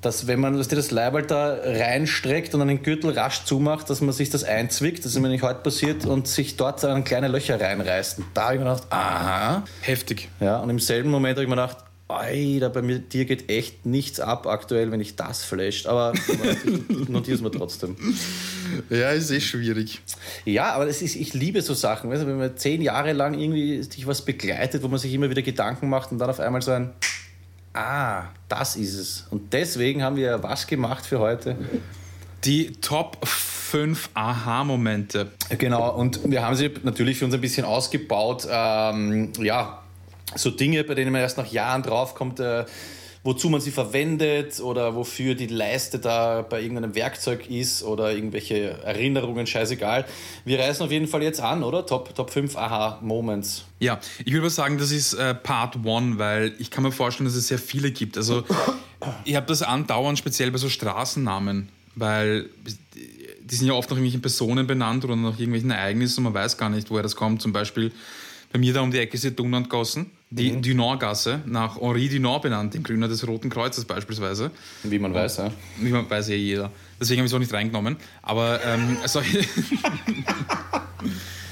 [SPEAKER 3] dass wenn man das Leiberl da reinstreckt und einen Gürtel rasch zumacht, dass man sich das einzwickt, das ist mir nicht heute passiert, und sich dort dann kleine Löcher reinreißt. Und da habe ich mir gedacht, aha.
[SPEAKER 4] Heftig.
[SPEAKER 3] Ja, und im selben Moment habe ich mir gedacht, Alter, bei mir, dir geht echt nichts ab aktuell, wenn ich das flasht. Aber (laughs) notiere es mir trotzdem.
[SPEAKER 4] Ja, ist eh schwierig.
[SPEAKER 3] Ja, aber das ist, ich liebe so Sachen. Weißt du, wenn man zehn Jahre lang irgendwie dich was begleitet, wo man sich immer wieder Gedanken macht und dann auf einmal so ein ah, das ist es. Und deswegen haben wir was gemacht für heute?
[SPEAKER 4] Die Top 5 Aha-Momente.
[SPEAKER 3] Genau, und wir haben sie natürlich für uns ein bisschen ausgebaut. Ähm, ja, so Dinge, bei denen man erst nach Jahren draufkommt. Äh, wozu man sie verwendet oder wofür die Leiste da bei irgendeinem Werkzeug ist oder irgendwelche Erinnerungen, scheißegal. Wir reißen auf jeden Fall jetzt an, oder? Top, Top 5 Aha-Moments.
[SPEAKER 4] Ja, ich würde sagen, das ist äh, Part 1, weil ich kann mir vorstellen, dass es sehr viele gibt. Also ich habe das andauernd speziell bei so Straßennamen, weil die sind ja oft nach irgendwelchen Personen benannt oder nach irgendwelchen Ereignissen und man weiß gar nicht, woher das kommt. Zum Beispiel bei mir da um die Ecke ist die Dunantgassen, die mhm. Dunant-Gasse, nach Henri Dunant benannt, dem Gründer des Roten Kreuzes beispielsweise.
[SPEAKER 3] Wie man weiß, ja.
[SPEAKER 4] Wie man weiß ja jeder. Deswegen habe ich es auch nicht reingenommen. Aber ähm, (laughs) solche.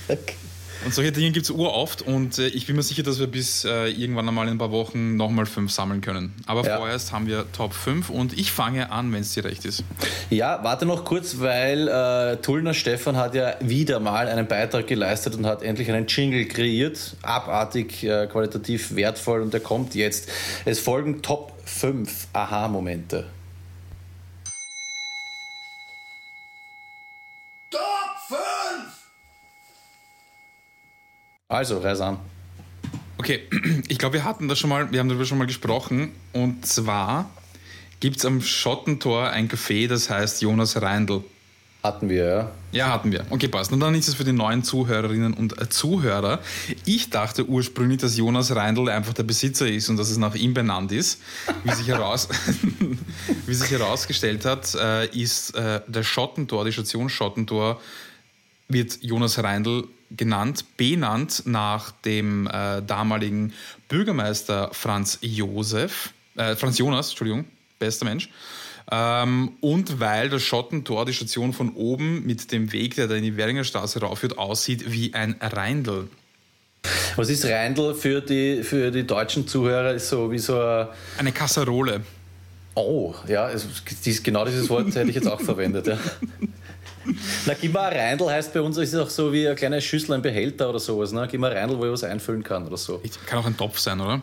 [SPEAKER 4] (laughs) Und solche Dinge gibt es uroft und äh, ich bin mir sicher, dass wir bis äh, irgendwann einmal in ein paar Wochen nochmal fünf sammeln können. Aber ja. vorerst haben wir Top 5 und ich fange an, wenn es dir recht ist.
[SPEAKER 3] Ja, warte noch kurz, weil äh, Tullner Stefan hat ja wieder mal einen Beitrag geleistet und hat endlich einen Jingle kreiert. Abartig, äh, qualitativ wertvoll und der kommt jetzt. Es folgen Top 5 Aha-Momente. Also, reiß an.
[SPEAKER 4] Okay, (clears throat) ich glaube, wir hatten das schon mal, wir haben darüber schon mal gesprochen. Und zwar gibt es am Schottentor ein Café, das heißt Jonas Reindl.
[SPEAKER 3] Hatten wir, ja.
[SPEAKER 4] Ja, hatten wir. Okay, passt. Und dann ist es für die neuen Zuhörerinnen und äh, Zuhörer. Ich dachte ursprünglich, dass Jonas Reindl einfach der Besitzer ist und dass es nach ihm benannt ist. Wie sich, heraus (laughs) wie sich herausgestellt hat, äh, ist äh, der Schottentor, die Station Schottentor, wird Jonas Reindl genannt, benannt nach dem äh, damaligen Bürgermeister Franz Josef, äh, Franz Jonas, Entschuldigung, bester Mensch. Ähm, und weil das Schottentor, die Station von oben mit dem Weg, der da in die Währinger Straße raufführt, aussieht wie ein Reindl.
[SPEAKER 3] Was ist Reindl für die, für die deutschen Zuhörer? Ist so wie so eine,
[SPEAKER 4] Eine Kasserole.
[SPEAKER 3] Oh, ja, es, dies, genau dieses Wort hätte ich jetzt auch verwendet. Ja. (laughs) Na, gib mal ein Reindl heißt bei uns, ist es auch so wie eine kleine Schüssel, ein Behälter oder sowas. Ne? Gib mal ein Reindl, wo ich was einfüllen kann oder so.
[SPEAKER 4] Kann auch ein Topf sein, oder?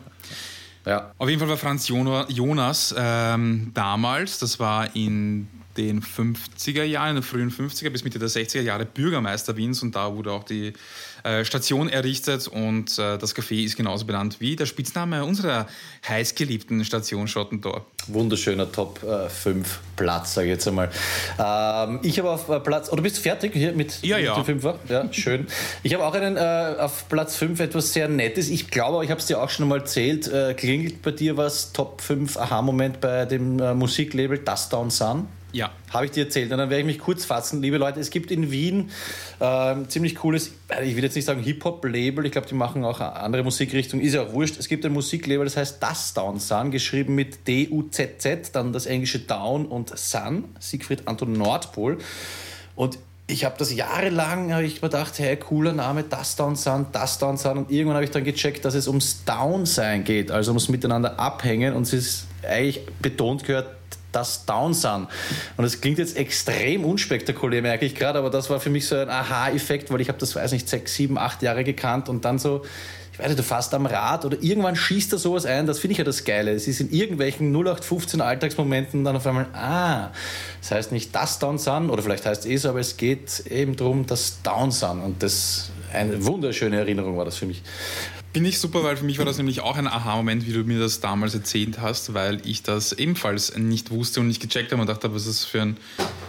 [SPEAKER 3] Ja.
[SPEAKER 4] Auf jeden Fall war Franz Jona- Jonas ähm, damals, das war in den 50er Jahren, in den frühen 50er bis Mitte der 60er Jahre Bürgermeister Wiens und da wurde auch die äh, Station errichtet und äh, das Café ist genauso benannt wie der Spitzname unserer heißgeliebten Station Schottentor.
[SPEAKER 3] Wunderschöner Top 5 Platz, sage ich jetzt einmal. Ähm, ich habe auf äh, Platz, oder bist du fertig hier mit,
[SPEAKER 4] Ja,
[SPEAKER 3] mit
[SPEAKER 4] ja.
[SPEAKER 3] dem Fünfer? Ja, schön. Ich habe auch einen äh, auf Platz 5 etwas sehr Nettes. Ich glaube, ich habe es dir auch schon mal erzählt. Äh, klingelt bei dir was? Top 5 Aha-Moment bei dem äh, Musiklabel Dust Down Sun?
[SPEAKER 4] Ja.
[SPEAKER 3] Habe ich dir erzählt. Und dann werde ich mich kurz fassen. Liebe Leute, es gibt in Wien ähm, ziemlich cooles, ich will jetzt nicht sagen Hip-Hop-Label, ich glaube, die machen auch andere Musikrichtungen, ist ja auch wurscht. Es gibt ein Musiklabel, das heißt Das Down Sun, geschrieben mit D-U-Z-Z, dann das englische Down und Sun, Siegfried Anton Nordpol. Und ich habe das jahrelang, habe ich mir gedacht, hey, cooler Name, Das Down Sun, Das Down Sun. Und irgendwann habe ich dann gecheckt, dass es ums Down-Sein geht, also ums Miteinander abhängen. Und es ist eigentlich betont gehört, das Down Sun. Und das klingt jetzt extrem unspektakulär, merke ich gerade, aber das war für mich so ein Aha-Effekt, weil ich habe das, weiß nicht, sechs, sieben, acht Jahre gekannt und dann so, ich weiß nicht, du fährst am Rad oder irgendwann schießt da sowas ein, das finde ich ja das Geile. Es ist in irgendwelchen 0815 Alltagsmomenten dann auf einmal, ah, das heißt nicht das Down Sun oder vielleicht heißt es eh so, aber es geht eben darum, das Down Sun und das eine wunderschöne Erinnerung war das für mich.
[SPEAKER 4] Finde ich super, weil für mich war das nämlich auch ein Aha-Moment, wie du mir das damals erzählt hast, weil ich das ebenfalls nicht wusste und nicht gecheckt habe und dachte, was ist das für ein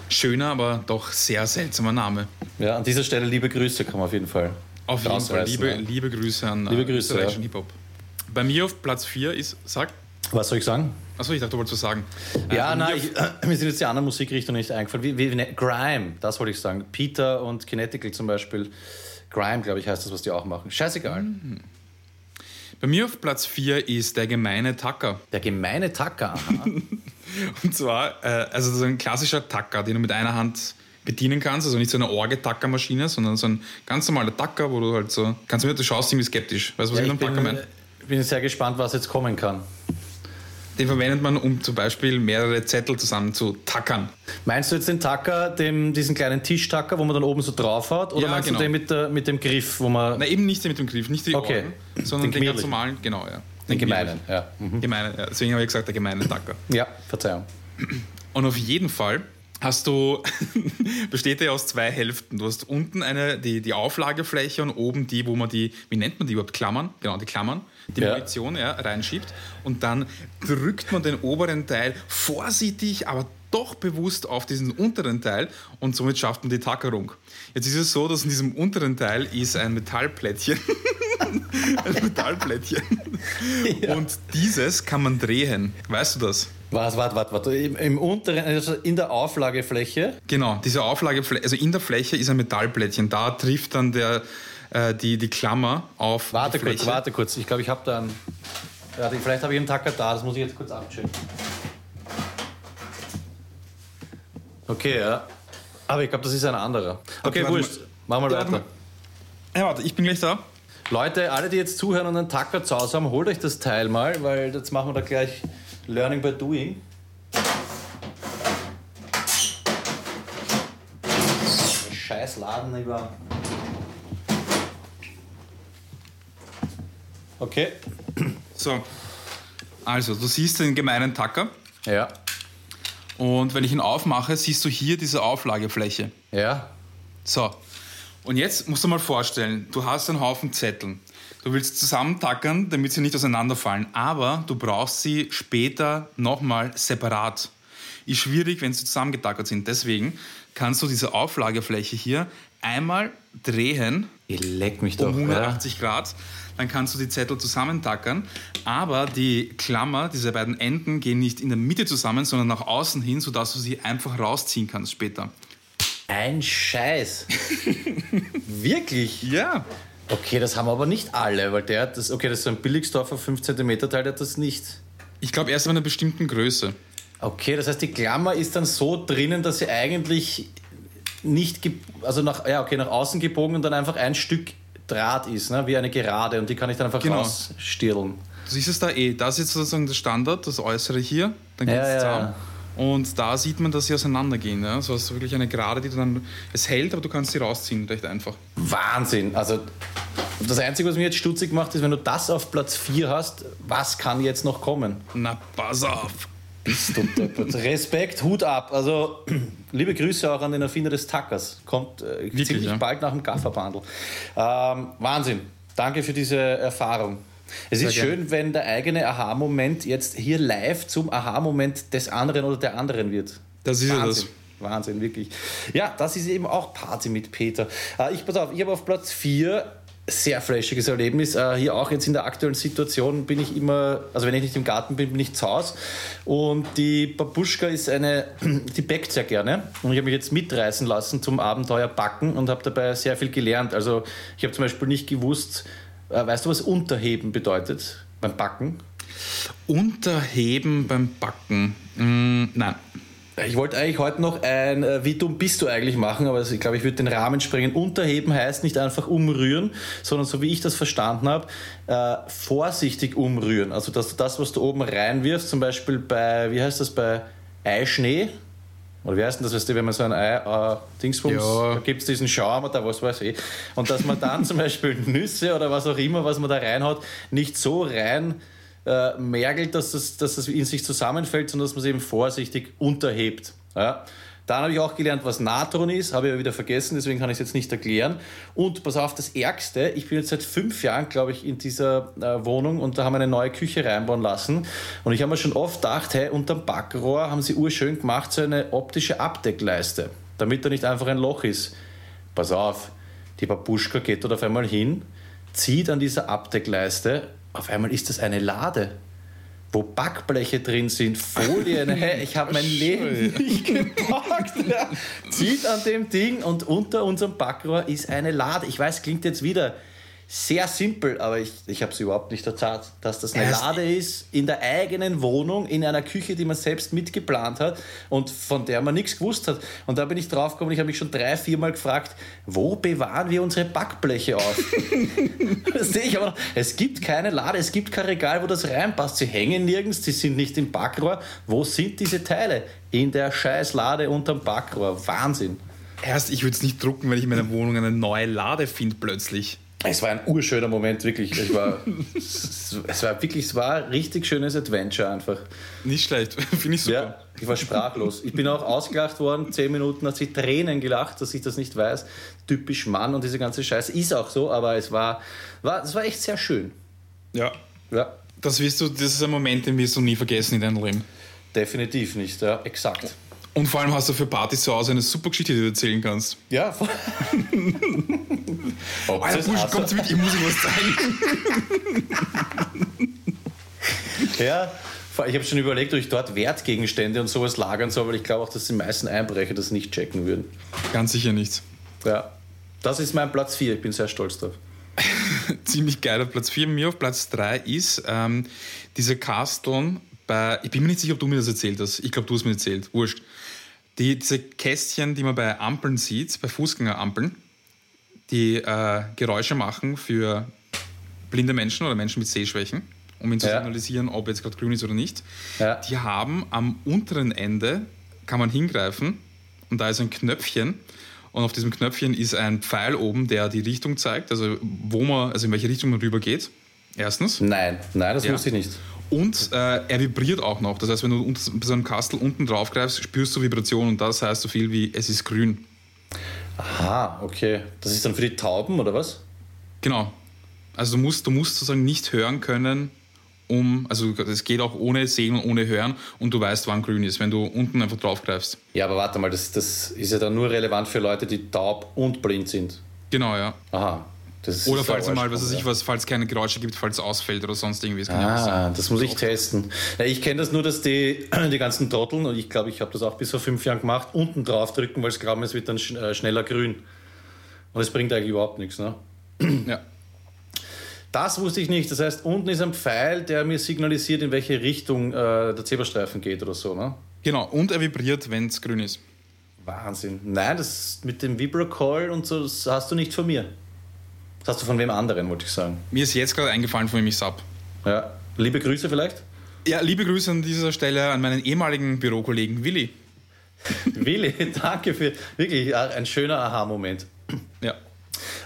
[SPEAKER 4] schöner, aber doch sehr seltsamer Name.
[SPEAKER 3] Ja, an dieser Stelle liebe Grüße kann man auf jeden Fall.
[SPEAKER 4] Auf jeden Fall. Liebe,
[SPEAKER 3] ja.
[SPEAKER 4] liebe Grüße an
[SPEAKER 3] Liebe
[SPEAKER 4] äh,
[SPEAKER 3] Grüße, ja.
[SPEAKER 4] Hip-Hop. Bei mir auf Platz 4 ist, sag,
[SPEAKER 3] Was soll ich sagen?
[SPEAKER 4] achso, ich dachte, du wolltest was sagen. Äh,
[SPEAKER 3] Ja,
[SPEAKER 4] mir
[SPEAKER 3] nein, ich, äh, mir sind jetzt die anderen Musikrichtungen nicht eingefallen. Wie, wie, wie, ne- Grime, das wollte ich sagen. Peter und Kinetical zum Beispiel. Grime, glaube ich, heißt das, was die auch machen. Scheißegal.
[SPEAKER 4] Mhm. Bei mir auf Platz 4 ist der gemeine Tacker.
[SPEAKER 3] Der gemeine Tacker. aha. (laughs)
[SPEAKER 4] Und zwar, äh, also so ein klassischer Tacker, den du mit einer Hand bedienen kannst, also nicht so eine Orge-Tackermaschine, sondern so ein ganz normaler Tacker, wo du halt so, kannst du mir, du schaust irgendwie skeptisch. Weißt du, was
[SPEAKER 3] ja,
[SPEAKER 4] ich
[SPEAKER 3] ich
[SPEAKER 4] mit einem Tacker meine?
[SPEAKER 3] äh, bin sehr gespannt, was jetzt kommen kann.
[SPEAKER 4] Den verwendet man, um zum Beispiel mehrere Zettel zusammen zu tackern.
[SPEAKER 3] Meinst du jetzt den Tacker, dem, diesen kleinen Tischtacker, wo man dann oben so drauf hat? Oder
[SPEAKER 4] Ja,
[SPEAKER 3] meinst
[SPEAKER 4] genau.
[SPEAKER 3] du den mit, der, mit dem Griff, wo man.
[SPEAKER 4] Na, eben nicht den mit dem Griff, nicht die
[SPEAKER 3] Okay.
[SPEAKER 4] Orgen, sondern
[SPEAKER 3] Den
[SPEAKER 4] den, ganz normalen, genau, ja.
[SPEAKER 3] den gemeinen,
[SPEAKER 4] gemütlichen.
[SPEAKER 3] ja. Mhm.
[SPEAKER 4] Gemeine, ja. Deswegen habe ich gesagt, der gemeine Tacker.
[SPEAKER 3] Ja, Verzeihung.
[SPEAKER 4] Und auf jeden Fall hast du, (laughs) besteht er aus zwei Hälften. Du hast unten eine, die, die Auflagefläche und oben die, wo man die, wie nennt man die überhaupt, Klammern? Genau, die Klammern, die
[SPEAKER 3] Ja.
[SPEAKER 4] Munition ja, reinschiebt. Und dann drückt man den oberen Teil vorsichtig, aber doch bewusst auf diesen unteren Teil und somit schafft man die Tackerung. Jetzt ist es so, dass in diesem unteren Teil ist ein Metallplättchen. (laughs) ein Metallplättchen. (laughs) Und dieses kann man drehen. Weißt du das?
[SPEAKER 3] Was, warte, warte, warte. Im, Im unteren, also in der Auflagefläche.
[SPEAKER 4] Genau, diese Auflagefläche, also in der Fläche ist ein Metallplättchen. Da trifft dann der, äh, die, die Klammer auf
[SPEAKER 3] Warte
[SPEAKER 4] die
[SPEAKER 3] kurz, warte kurz. Ich glaube, ich habe da einen. Warte, vielleicht habe ich einen Tacker da, das muss ich jetzt kurz abchecken. Okay, ja. Aber ich glaube, das ist ein anderer. Okay,
[SPEAKER 4] warte
[SPEAKER 3] wurscht. Machen wir weiter.
[SPEAKER 4] Ja, warte, ich bin gleich da.
[SPEAKER 3] Leute, alle, die jetzt zuhören und einen Tacker zu Hause haben, holt euch das Teil mal, weil jetzt machen wir da gleich Learning by Doing. Scheiß Laden über. Okay.
[SPEAKER 4] So. Also, du siehst den gemeinen Tacker
[SPEAKER 3] Ja.
[SPEAKER 4] und wenn ich ihn aufmache, siehst du hier diese Auflagefläche.
[SPEAKER 3] Ja.
[SPEAKER 4] So. Und jetzt musst du mal vorstellen, du hast einen Haufen Zetteln. Du willst zusammentackern, damit sie nicht auseinanderfallen, aber du brauchst sie später nochmal separat. Ist schwierig, wenn sie zusammengetackert sind. Deswegen kannst du diese Auflagefläche hier einmal drehen
[SPEAKER 3] Ihr leckt mich doch.
[SPEAKER 4] um
[SPEAKER 3] Ja.
[SPEAKER 4] 180 Grad. Dann kannst du die Zettel zusammentackern. Aber die Klammer, diese beiden Enden, gehen nicht in der Mitte zusammen, sondern nach außen hin, sodass du sie einfach rausziehen kannst später.
[SPEAKER 3] Ein Scheiß. (laughs) Wirklich?
[SPEAKER 4] Ja.
[SPEAKER 3] Okay, das haben aber nicht alle, weil der hat das. Okay, das ist so ein Billigsdorfer 5 cm Teil, der hat das nicht.
[SPEAKER 4] Ich glaube erst ab einer bestimmten Größe.
[SPEAKER 3] Okay, das heißt, die Klammer ist dann so drinnen, dass sie eigentlich nicht, also nach, ja, okay, nach außen gebogen und dann einfach ein Stück Draht ist, ne? wie eine Gerade und die kann ich dann einfach genau. rausstirlen.
[SPEAKER 4] Du siehst es da eh, das ist sozusagen der Standard, das Äußere hier, dann geht es ja, zusammen. Ja. Und da sieht man, dass sie auseinandergehen. Ja? So hast wirklich eine Gerade, die du dann. Es hält, aber du kannst sie rausziehen, recht einfach.
[SPEAKER 3] Wahnsinn! Also, das Einzige, was mir jetzt stutzig macht, ist, wenn du das auf Platz 4 hast, was kann jetzt noch kommen?
[SPEAKER 4] Na, pass auf!
[SPEAKER 3] Bist du Respekt, Hut ab. Also, (clears throat) liebe Grüße auch an den Erfinder des Tackers. Kommt äh, Wirklich, ziemlich ja? bald nach dem Gafferbandel. Ähm, Wahnsinn. Danke für diese Erfahrung. Es Sehr ist schön, gerne. wenn der eigene Aha-Moment jetzt hier live zum Aha-Moment des anderen oder der anderen wird.
[SPEAKER 4] Das ist ja das.
[SPEAKER 3] Wahnsinn, wirklich. Ja, das ist eben auch Party mit Peter. Äh, ich pass auf, ich habe auf Platz 4 sehr flashiges Erlebnis. Äh, hier auch jetzt in der aktuellen Situation bin ich immer, also wenn ich nicht im Garten bin, bin ich zu Hause. Und die Babuschka ist eine, (clears throat) die backt sehr gerne. Und ich habe mich jetzt mitreißen lassen zum Abenteuer Backen und habe dabei sehr viel gelernt. Also ich habe zum Beispiel nicht gewusst, äh, weißt du, was Unterheben bedeutet beim Backen?
[SPEAKER 4] Unterheben beim Backen? Mm, nein.
[SPEAKER 3] Ich wollte eigentlich heute noch ein äh, Wie dumm bist du eigentlich machen, aber ich glaube, ich würde den Rahmen sprengen. Unterheben heißt nicht einfach umrühren, sondern so wie ich das verstanden habe, äh, vorsichtig umrühren. Also, dass du das, was du oben reinwirfst, zum Beispiel bei, wie heißt das, bei Eischnee, oder wie heißt denn das, weißt du, wenn man so ein Ei, äh, Dingsbums, ja. da gibt es diesen Schaum oder was weiß ich. Und dass man dann (laughs) zum Beispiel Nüsse oder was auch immer, was man da reinhaut, nicht so rein äh, mergelt, dass das, dass das in sich zusammenfällt, sondern dass man es eben vorsichtig unterhebt. Ja? Dann habe ich auch gelernt, was Natron ist, habe ich aber wieder vergessen, deswegen kann ich es jetzt nicht erklären. Und pass auf, das Ärgste, ich bin jetzt seit fünf Jahren, glaube ich, in dieser äh, Wohnung und da haben wir eine neue Küche reinbauen lassen. Und ich habe mir schon oft gedacht, hey, unterm Backrohr haben sie urschön gemacht, so eine optische Abdeckleiste, damit da nicht einfach ein Loch ist. Pass auf, die Babuschka geht dort auf einmal hin, zieht an dieser Abdeckleiste auf einmal ist das eine Lade, wo Backbleche drin sind, Folien. (laughs) Hey, ich habe mein Leben nicht gepackt. Ja. Zieht an dem Ding und unter unserem Backrohr ist eine Lade. Ich weiß, klingt jetzt wieder sehr simpel, aber ich, ich habe es überhaupt nicht erzählt, dass das eine Lade ist in der eigenen Wohnung, in einer Küche, die man selbst mitgeplant hat und von der man nichts gewusst hat. Und da bin ich draufgekommen, ich habe mich schon drei, viermal gefragt, wo bewahren wir unsere Backbleche auf? (laughs) das sehe ich aber. Es gibt keine Lade, es gibt kein Regal, wo das reinpasst. Sie hängen nirgends, sie sind nicht im Backrohr. Wo sind diese Teile? In der scheiß Lade unterm Backrohr. Wahnsinn.
[SPEAKER 4] Erst, ich würde es nicht drucken, wenn ich in meiner Wohnung eine neue Lade finde plötzlich.
[SPEAKER 3] Es war ein urschöner Moment, wirklich. Es war, (laughs) es war wirklich, es war ein richtig schönes Adventure einfach.
[SPEAKER 4] Nicht schlecht, (laughs) finde ich super. Ja,
[SPEAKER 3] ich war sprachlos. Ich bin auch ausgelacht worden, zehn Minuten hat sie Tränen gelacht, dass ich das nicht weiß. Typisch Mann und diese ganze Scheiße. Ist auch so, aber es war, war, es war echt sehr schön.
[SPEAKER 4] Ja. ja. Das wirst du, das ist ein Moment, den wirst du nie vergessen in deinem Leben.
[SPEAKER 3] Definitiv nicht, ja, exakt.
[SPEAKER 4] Und vor allem hast du für Partys zu Hause eine super Geschichte, die du erzählen kannst.
[SPEAKER 3] Ja. (laughs)
[SPEAKER 4] oh, Alter, Busch, kommt mit, ich muss ihm was
[SPEAKER 3] zeigen. (laughs) ja, ich habe schon überlegt, ob ich dort Wertgegenstände und sowas lagern soll, weil ich glaube auch, dass die meisten Einbrecher das nicht checken würden.
[SPEAKER 4] Ganz sicher nicht.
[SPEAKER 3] Ja. Das ist mein Platz 4, ich bin sehr stolz drauf. (laughs)
[SPEAKER 4] Ziemlich geil. Auf Platz 4 mir auf Platz 3 ist ähm, diese Kasteln bei, ich bin mir nicht sicher, ob du mir das erzählt hast. Ich glaube, du hast mir erzählt. Wurscht. Die, diese Kästchen, die man bei Ampeln sieht, bei Fußgängerampeln, die äh, Geräusche machen für blinde Menschen oder Menschen mit Sehschwächen, um ihnen zu ja. signalisieren, ob jetzt gerade grün ist oder nicht. Ja. Die haben am unteren Ende, kann man hingreifen und da ist ein Knöpfchen und auf diesem Knöpfchen ist ein Pfeil oben, der die Richtung zeigt, also wo man, also in welche Richtung man rüber geht. Erstens.
[SPEAKER 3] Nein, nein, das ja. wusste ich nicht.
[SPEAKER 4] Und äh, er vibriert auch noch. Das heißt, wenn du unter so einem Kastel unten drauf greifst, spürst du Vibration und das heißt so viel wie es ist grün.
[SPEAKER 3] Aha, okay. Das ist dann für die Tauben oder was?
[SPEAKER 4] Genau. Also du musst, du musst sozusagen nicht hören können, um, also es geht auch ohne Sehen und ohne Hören und du weißt, wann grün ist, wenn du unten einfach drauf greifst.
[SPEAKER 3] Ja, aber warte mal, das, das ist ja dann nur relevant für Leute, die taub und blind sind.
[SPEAKER 4] Genau, ja.
[SPEAKER 3] Aha,
[SPEAKER 4] oder falls mal, was weiß ich was, falls keine Geräusche gibt, falls es ausfällt oder sonst irgendwie.
[SPEAKER 3] Das ah, das muss ich testen. Ja, ich kenne das nur, dass die, (clears throat) die ganzen Trotteln, und ich glaube, ich habe das auch bis vor fünf Jahren gemacht, unten drauf drücken, weil es grau ist, wird dann äh, schneller grün. Und es bringt eigentlich überhaupt nichts. Ne? (clears throat)
[SPEAKER 4] Ja.
[SPEAKER 3] Das wusste ich nicht. Das heißt, unten ist ein Pfeil, der mir signalisiert, in welche Richtung äh, der Zebrastreifen geht oder so. Ne?
[SPEAKER 4] Genau, und er vibriert, wenn es grün ist.
[SPEAKER 3] Wahnsinn. Nein, das mit dem Vibracall und so, das hast du nicht von mir. Das hast du von wem anderen, wollte ich sagen.
[SPEAKER 4] Mir ist jetzt gerade eingefallen, von wem ich habe.
[SPEAKER 3] Ja. Liebe Grüße vielleicht?
[SPEAKER 4] Ja, liebe Grüße an dieser Stelle an meinen ehemaligen Bürokollegen Willi. (laughs)
[SPEAKER 3] Willi, danke für wirklich ein schöner Aha-Moment.
[SPEAKER 4] Ja.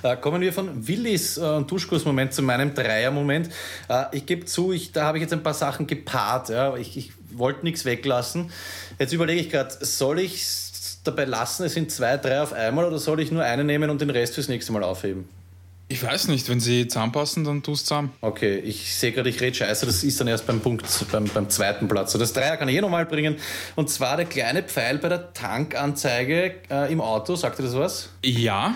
[SPEAKER 3] Äh, kommen wir von Willis äh, Duschkursmoment zu meinem Dreier-Moment. Äh, ich gebe zu, ich, da habe ich jetzt ein paar Sachen gepaart. Ja. Ich, ich wollte nichts weglassen. Jetzt überlege ich gerade, soll ich es dabei lassen, es sind zwei, drei auf einmal oder soll ich nur eine nehmen und den Rest fürs nächste Mal aufheben?
[SPEAKER 4] Ich weiß nicht, wenn sie zusammenpassen, dann tust du zusammen.
[SPEAKER 3] Okay, ich sehe gerade, ich rede scheiße, das ist dann erst beim Punkt, beim, beim zweiten Platz. So, das Dreier kann ich eh nochmal bringen. Und zwar der kleine Pfeil bei der Tankanzeige äh, im Auto. Sagt ihr das was?
[SPEAKER 4] Ja.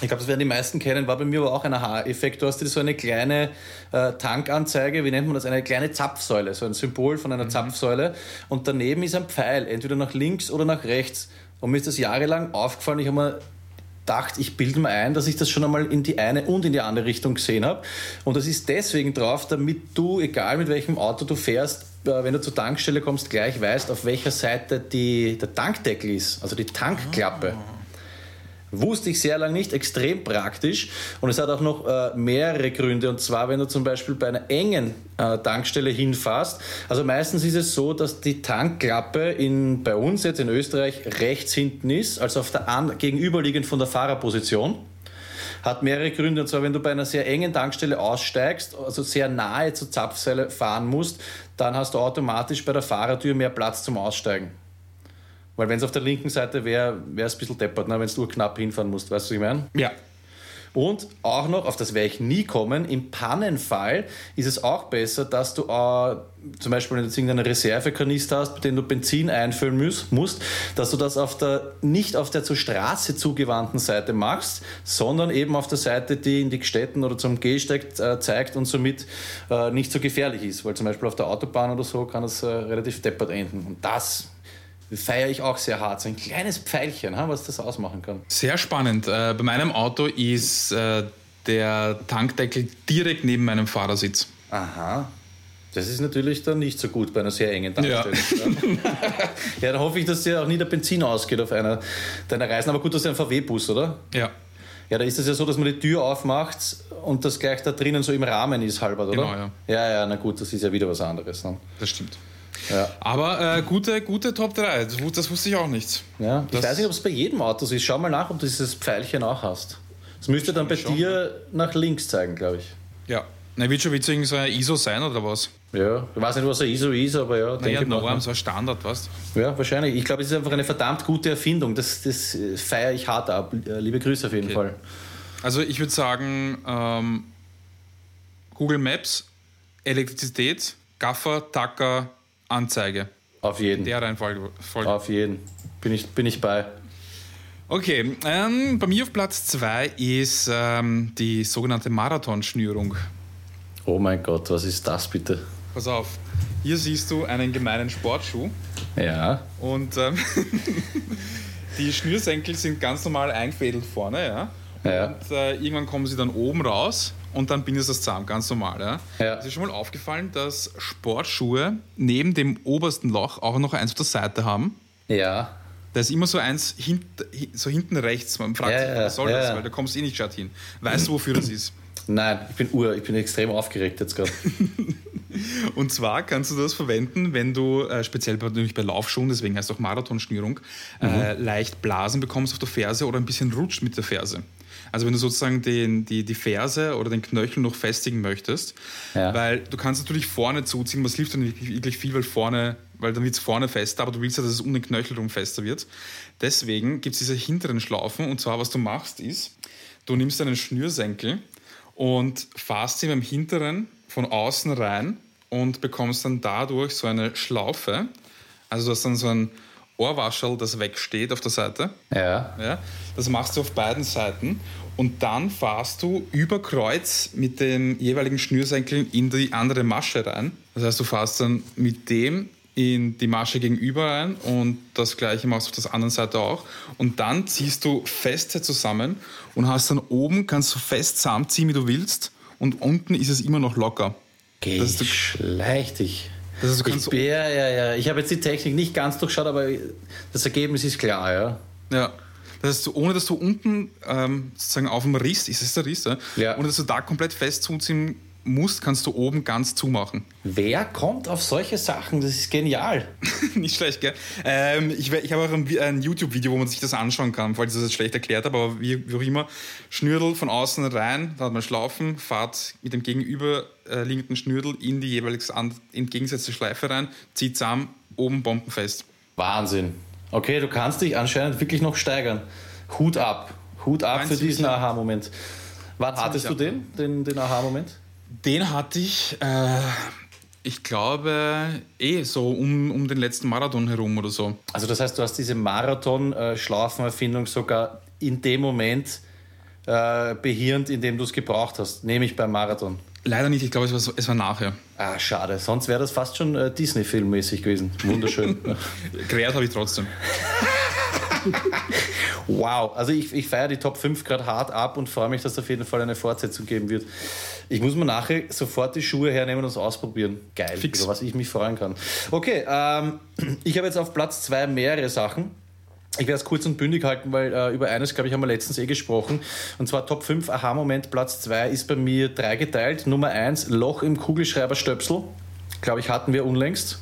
[SPEAKER 3] Ich glaube, das werden die meisten kennen, war bei mir aber auch ein Aha-Effekt. Du hast so eine kleine äh, Tankanzeige, wie nennt man das? Eine kleine Zapfsäule, so ein Symbol von einer mhm. Zapfsäule. Und daneben ist ein Pfeil, entweder nach links oder nach rechts. Und mir ist das jahrelang aufgefallen. Ich habe mir gedacht, ich bilde mir ein, dass ich das schon einmal in die eine und in die andere Richtung gesehen habe. Und das ist deswegen drauf, damit du, egal mit welchem Auto du fährst, äh, wenn du zur Tankstelle kommst, gleich weißt, auf welcher Seite die, der Tankdeckel ist, also die Tankklappe. Ah. Wusste ich sehr lange nicht, extrem praktisch. Und es hat auch noch äh, mehrere Gründe. Und zwar, wenn du zum Beispiel bei einer engen äh, Tankstelle hinfährst. Also meistens ist es so, dass die Tankklappe in, bei uns jetzt in Österreich rechts hinten ist, also auf der an, gegenüberliegend von der Fahrerposition. Hat mehrere Gründe. Und zwar, wenn du bei einer sehr engen Tankstelle aussteigst, also sehr nahe zur Zapfsäule fahren musst, dann hast du automatisch bei der Fahrertür mehr Platz zum Aussteigen. Weil wenn es auf der linken Seite wäre, wäre es ein bisschen deppert, ne? wenn du knapp hinfahren musst. Weißt du, was ich meine?
[SPEAKER 4] Ja.
[SPEAKER 3] Und auch noch, auf das werde ich nie kommen, im Pannenfall ist es auch besser, dass du äh, zum Beispiel, wenn du jetzt irgendeinen Reservekanister hast, mit dem du Benzin einfüllen musst, musst, dass du das auf der, nicht auf der zur Straße zugewandten Seite machst, sondern eben auf der Seite, die in die Gstetten oder zum Gehsteig äh, zeigt und somit äh, nicht so gefährlich ist. Weil zum Beispiel auf der Autobahn oder so kann es äh, relativ deppert enden. Und das feiere ich auch sehr hart. So ein kleines Pfeilchen, was das ausmachen kann.
[SPEAKER 4] Sehr spannend. Äh, bei meinem Auto ist äh, der Tankdeckel direkt neben meinem Fahrersitz.
[SPEAKER 3] Aha. Das ist natürlich dann nicht so gut bei einer sehr engen Tankstelle. (laughs) Ja, ja dann hoffe ich, dass dir auch nie der Benzin ausgeht auf einer deiner Reisen. Aber gut, das ist ein VW-Bus, oder?
[SPEAKER 4] Ja.
[SPEAKER 3] Ja, da ist es ja so, dass man die Tür aufmacht und das gleich da drinnen so im Rahmen ist, halber, oder?
[SPEAKER 4] Genau, ja.
[SPEAKER 3] Ja, ja, na gut, das ist ja wieder was anderes. Ne?
[SPEAKER 4] Das stimmt. Ja. Aber äh, gute, gute Top 3, das, wusste ich auch nicht.
[SPEAKER 3] Ja, ich weiß nicht, ob es bei jedem Auto ist. Schau mal nach, ob du dieses Pfeilchen auch hast. Das müsste dann bei schon. dir nach links zeigen, glaube ich.
[SPEAKER 4] Ja. Na, wird schon witzig so ein ISO sein oder was?
[SPEAKER 3] Ja, ich weiß nicht, was ein ISO ist, aber ja.
[SPEAKER 4] Naja, Norm, so ein Standard, was?
[SPEAKER 3] Ja, wahrscheinlich. Ich glaube, es ist einfach eine verdammt gute Erfindung. Das, das feiere ich hart ab. Liebe Grüße auf jeden okay. Fall.
[SPEAKER 4] Also, ich würde sagen, ähm, Google Maps, Elektrizität, Gaffer, Tacker, Anzeige.
[SPEAKER 3] Auf jeden.
[SPEAKER 4] Der Reihenfolge.
[SPEAKER 3] Auf jeden. Bin ich, bin ich bei.
[SPEAKER 4] Okay, ähm, bei mir auf Platz 2 ist ähm, die sogenannte Marathonschnürung.
[SPEAKER 3] Oh mein Gott, was ist das bitte?
[SPEAKER 4] Pass auf, hier siehst du einen gemeinen Sportschuh.
[SPEAKER 3] Ja.
[SPEAKER 4] Und ähm, (laughs) die Schnürsenkel sind ganz normal eingefädelt vorne, ja.
[SPEAKER 3] ja.
[SPEAKER 4] Und äh, irgendwann kommen sie dann oben raus und dann bindest du das zusammen, ganz normal. Ja?
[SPEAKER 3] Ja.
[SPEAKER 4] Ist dir schon mal aufgefallen, dass Sportschuhe neben dem obersten Loch auch noch eins auf der Seite haben?
[SPEAKER 3] Ja.
[SPEAKER 4] Da ist immer so eins hint, so hinten rechts. Man fragt
[SPEAKER 3] ja,
[SPEAKER 4] sich, was soll das? Weil da kommst du eh nicht statt hin. Weißt du, wofür das ist? (clears throat)
[SPEAKER 3] Nein, ich bin ur, ich bin extrem aufgeregt jetzt gerade. (laughs)
[SPEAKER 4] Und zwar kannst du das verwenden, wenn du äh, speziell bei, bei Laufschuhen, deswegen heißt es auch Marathonschnürung, mhm. äh, leicht Blasen bekommst auf der Ferse oder ein bisschen rutscht mit der Ferse. Also wenn du sozusagen den, die, die Ferse oder den Knöchel noch festigen möchtest,
[SPEAKER 3] ja.
[SPEAKER 4] weil du kannst natürlich vorne zuziehen, was hilft dann wirklich viel, weil vorne, weil dann wird es vorne fester, aber du willst ja, dass es um den Knöchel rum fester wird. Deswegen gibt es diese hinteren Schlaufen und zwar, was du machst, ist, du nimmst einen Schnürsenkel und fahrst ihn beim hinteren von außen rein und bekommst dann dadurch so eine Schlaufe. Also du hast dann so ein Ohrwaschel, das wegsteht auf der Seite.
[SPEAKER 3] Ja.
[SPEAKER 4] ja. Das machst du auf beiden Seiten und dann fahrst du über Kreuz mit den jeweiligen Schnürsenkeln in die andere Masche rein. Das heißt, du fährst dann mit dem in die Masche gegenüber rein und das gleiche machst du auf der anderen Seite auch. Und dann ziehst du feste zusammen und hast dann oben, kannst du fest zusammenziehen, wie du willst und unten ist es immer noch locker.
[SPEAKER 3] Geschlecht dich.
[SPEAKER 4] Also
[SPEAKER 3] Ich, ja, ja, ja. Ich habe jetzt die Technik nicht ganz durchschaut, aber das Ergebnis ist klar, ja.
[SPEAKER 4] Ja. Das heißt, ohne dass du unten ähm, sozusagen auf dem Riss, ist es der Riss, ja?
[SPEAKER 3] Ja.
[SPEAKER 4] ohne dass du da komplett fest zuziehen musst, kannst du oben ganz zumachen.
[SPEAKER 3] Wer kommt auf solche Sachen? Das ist genial. (laughs)
[SPEAKER 4] Nicht schlecht, gell? Ähm, ich ich habe auch ein, ein YouTube-Video, wo man sich das anschauen kann, falls ich das jetzt schlecht erklärt habe, aber wie, wie auch immer. Schnürdel von außen rein, da hat man Schlaufen, fahrt mit dem gegenüberliegenden Schnürdel in die jeweils entgegengesetzte Schleife rein, zieht zusammen, oben bombenfest.
[SPEAKER 3] Wahnsinn. Okay, du kannst dich anscheinend wirklich noch steigern. Hut ab. Hut ab
[SPEAKER 4] Nein,
[SPEAKER 3] für diesen. Aha-Moment. Wann hattest du den, den, den Aha-Moment?
[SPEAKER 4] Den hatte ich, äh, ich glaube, eh so um, um den letzten Marathon herum oder so.
[SPEAKER 3] Also das heißt, du hast diese Marathon-Schlafenerfindung sogar in dem Moment äh, behirnt, in dem du es gebraucht hast, nämlich beim Marathon.
[SPEAKER 4] Leider nicht, ich glaube, es war, so- es war nachher.
[SPEAKER 3] Ah, schade. Sonst wäre das fast schon äh, Disney-Filmmäßig gewesen. Wunderschön. (laughs)
[SPEAKER 4] Gerät habe ich trotzdem. (laughs)
[SPEAKER 3] wow. Also ich, ich feiere die Top 5 gerade hart ab und freue mich, dass es auf jeden Fall eine Fortsetzung geben wird. Ich muss mir nachher sofort die Schuhe hernehmen und es ausprobieren. Geil,
[SPEAKER 4] Fix.
[SPEAKER 3] über was ich mich freuen kann. Okay, ähm, (clears throat) ich habe jetzt auf Platz 2 mehrere Sachen. Ich werde es kurz und bündig halten, weil äh, über eines, glaube ich, haben wir letztens eh gesprochen. Und zwar Top 5 Aha-Moment. Platz 2 ist bei mir dreigeteilt. Nummer 1, Loch im Kugelschreiberstöpsel. Glaube ich, hatten wir unlängst.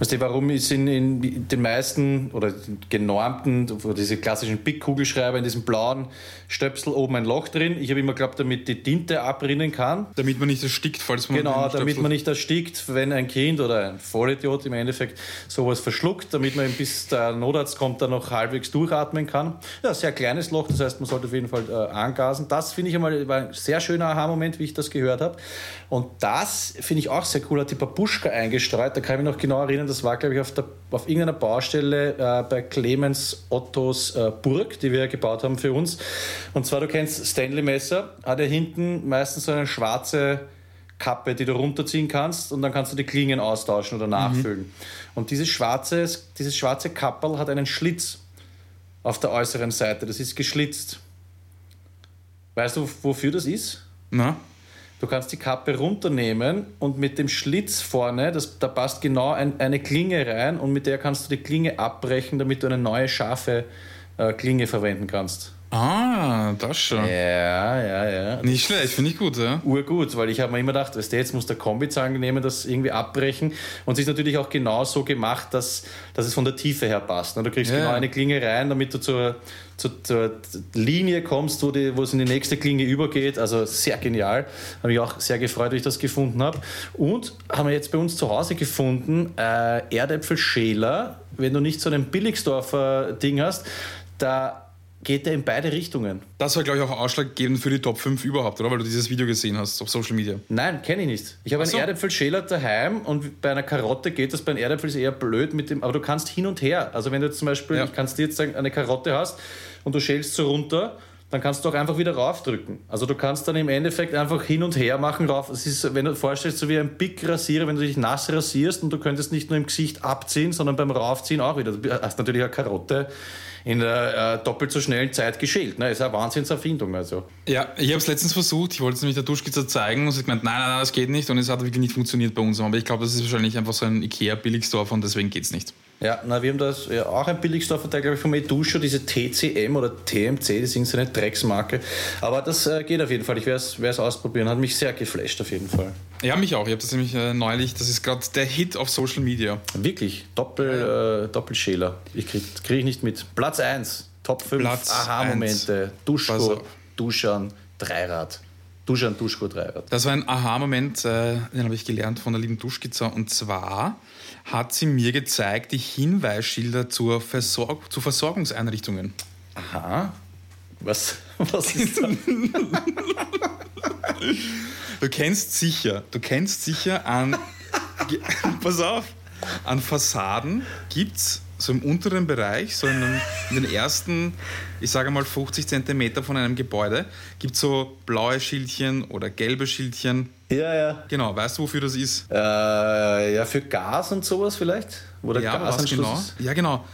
[SPEAKER 3] Weißt du, warum ist in, in den meisten oder den genormten, oder diese klassischen Big-Kugelschreiber in diesem blauen Stöpsel oben ein Loch drin? Ich habe immer geglaubt, damit die Tinte abrinnen kann.
[SPEAKER 4] Damit man nicht erstickt, falls man.
[SPEAKER 3] Genau, damit man nicht erstickt, wenn ein Kind oder ein Vollidiot im Endeffekt sowas verschluckt, damit man bis der Notarzt kommt, dann noch halbwegs durchatmen kann. Ja, sehr kleines Loch, das heißt, man sollte auf jeden Fall äh, angasen. Das finde ich einmal war ein sehr schöner Aha-Moment, wie ich das gehört habe. Und das finde ich auch sehr cool, hat die Babuschka eingestreut. Da kann ich mich noch genau erinnern, das war, glaube ich, auf, der, auf irgendeiner Baustelle äh, bei Clemens Ottos äh, Burg, die wir gebaut haben für uns. Und zwar, du kennst Stanley Messer, hat er hinten meistens so eine schwarze Kappe, die du runterziehen kannst und dann kannst du die Klingen austauschen oder nachfüllen. Und dieses schwarze, dieses schwarze Kapperl hat einen Schlitz auf der äußeren Seite. Das ist geschlitzt. Weißt du, wofür das ist?
[SPEAKER 4] Na?
[SPEAKER 3] Du kannst die Kappe runternehmen und mit dem Schlitz vorne, das, da passt genau ein, eine Klinge rein und mit der kannst du die Klinge abbrechen, damit du eine neue scharfe äh, Klinge verwenden kannst.
[SPEAKER 4] Ah, das schon.
[SPEAKER 3] Ja, ja, ja.
[SPEAKER 4] Nicht schlecht, finde ich gut, ja.
[SPEAKER 3] urgut, weil ich habe mir immer gedacht, weißt du, jetzt muss der Kombizangen nehmen, das irgendwie abbrechen. Und es ist natürlich auch genau so gemacht, dass, dass es von der Tiefe her passt. ne? Du kriegst
[SPEAKER 4] Ja.
[SPEAKER 3] genau eine Klinge rein, damit du zur, zur, zur Linie kommst, wo, die, wo es in die nächste Klinge übergeht. Also sehr genial. Habe mich auch sehr gefreut, dass ich das gefunden habe. Und haben wir jetzt bei uns zu Hause gefunden, äh, Erdäpfelschäler. Wenn du nicht so einen Billigsdorfer Ding hast, da geht der in beide Richtungen.
[SPEAKER 4] Das war, glaube ich, auch ausschlaggebend für die Top 5 überhaupt, oder? Weil du dieses Video gesehen hast auf Social Media.
[SPEAKER 3] Nein, kenne ich nicht. Ich habe
[SPEAKER 4] so.
[SPEAKER 3] einen Erdäpfelschäler daheim und bei einer Karotte geht das, bei einem Erdäpfel ist eher blöd mit dem, aber du kannst hin und her. Also wenn du zum Beispiel,
[SPEAKER 4] Ja.
[SPEAKER 3] ich kannst dir jetzt sagen, eine Karotte hast und du schälst so runter, dann kannst du auch einfach wieder raufdrücken. Also du kannst dann im Endeffekt einfach hin und her machen rauf. Es ist, wenn du dir vorstellst, so wie ein Big Rasierer, wenn du dich nass rasierst und du könntest nicht nur im Gesicht abziehen, sondern beim Raufziehen auch wieder. Du hast natürlich eine Karotte in der äh, doppelt so schnellen Zeit geschält. Ne? Ist eine Wahnsinnserfindung. Also.
[SPEAKER 4] Ja, ich habe es letztens versucht, ich wollte es nämlich der Duschkizze zeigen und sie hat gemeint, nein, nein, nein, das geht nicht und es hat wirklich nicht funktioniert bei uns. Aber ich glaube, das ist wahrscheinlich einfach so ein Ikea-Billigstore und deswegen geht es nicht.
[SPEAKER 3] Ja, na, wir haben das ja, auch ein Billigstoffverteil, glaube ich, vom Edusho, diese TCM oder TMC, das ist so eine Drecksmarke. Aber das äh, geht auf jeden Fall. Ich werde es ausprobieren. Hat mich sehr geflasht auf jeden Fall.
[SPEAKER 4] Ja, mich auch. Ich habe das nämlich äh, neulich, das ist gerade der Hit auf Social Media.
[SPEAKER 3] Wirklich, Doppel, Äh, Doppelschäler. Ich kriege krieg ich nicht mit. Platz 1, Top 5
[SPEAKER 4] Platz
[SPEAKER 3] Aha-Momente.
[SPEAKER 4] Pass
[SPEAKER 3] Duschko,
[SPEAKER 4] auf.
[SPEAKER 3] Duschan, Dreirad. Duschan, Duschko, Dreirad.
[SPEAKER 4] Das war ein Aha-Moment, äh, den habe ich gelernt von der lieben Duschkizza. Und zwar hat sie mir gezeigt die Hinweisschilder zur Versorg zu Versorgungseinrichtungen.
[SPEAKER 3] Aha. Was, (laughs) was ist das?
[SPEAKER 4] Du kennst sicher, du kennst sicher an, (laughs) pass auf, an Fassaden gibt es so im unteren Bereich, so in, den- in den ersten, ich sage mal 50 Zentimeter von einem Gebäude, gibt es so blaue Schildchen oder gelbe Schildchen.
[SPEAKER 3] ja, ja.
[SPEAKER 4] Genau, weißt du, wofür das ist?
[SPEAKER 3] Äh, ja, für Gas und sowas vielleicht? Wo der
[SPEAKER 4] Ja,
[SPEAKER 3] Gasanschluss
[SPEAKER 4] genau? Ja, genau.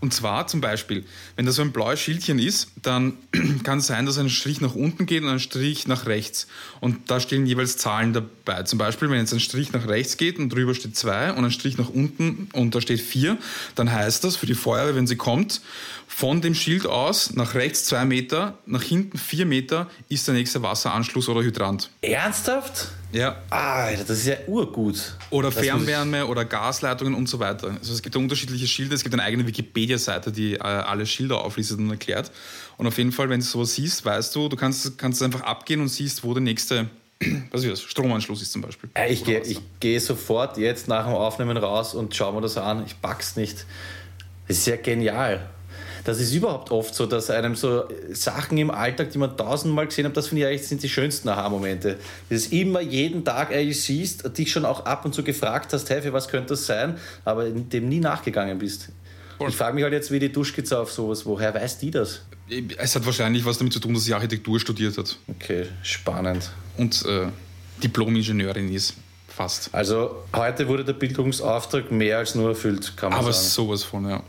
[SPEAKER 4] Und zwar zum Beispiel, wenn da so ein blaues Schildchen ist, dann (clears throat) kann es sein, dass ein Strich nach unten geht und ein Strich nach rechts. Und da stehen jeweils Zahlen dabei. Zum Beispiel, wenn jetzt ein Strich nach rechts geht und drüber steht 2 und ein Strich nach unten und da steht 4, dann heißt das für die Feuerwehr, wenn sie kommt, von dem Schild aus nach rechts 2 Meter, nach hinten 4 Meter ist der nächste Wasseranschluss oder Hydrant.
[SPEAKER 3] Ernsthaft?
[SPEAKER 4] Ja.
[SPEAKER 3] Alter, das ist ja urgut.
[SPEAKER 4] Oder
[SPEAKER 3] Das
[SPEAKER 4] Fernwärme oder Gasleitungen und so weiter. Also es gibt unterschiedliche Schilder. Es gibt eine eigene Wikipedia-Seite, die äh, alle Schilder auflistet und erklärt. Und auf jeden Fall, wenn du sowas siehst, weißt du, du kannst, kannst einfach abgehen und siehst, wo der nächste (clears throat) was ist das? Stromanschluss ist zum Beispiel.
[SPEAKER 3] Äh, Ich gehe geh sofort jetzt nach dem Aufnehmen raus und schaue mir das an. Ich pack's nicht. Das ist ja genial. Das ist überhaupt oft so, dass einem so Sachen im Alltag, die man tausendmal gesehen hat, das finde ich eigentlich sind die schönsten Aha-Momente. Das ist immer jeden Tag eigentlich siehst, dich schon auch ab und zu gefragt hast, hey, für was könnte das sein, aber dem nie nachgegangen bist. Ich frage mich halt jetzt wie die Duschkizze auf sowas, woher weiß die das?
[SPEAKER 4] Es hat wahrscheinlich was damit zu tun, dass sie Architektur studiert hat
[SPEAKER 3] Okay, spannend.
[SPEAKER 4] und äh, Diplom-Ingenieurin ist. Fast.
[SPEAKER 3] Also heute wurde der Bildungsauftrag mehr als nur erfüllt, kann man
[SPEAKER 4] Aber
[SPEAKER 3] sagen.
[SPEAKER 4] sowas von, ja.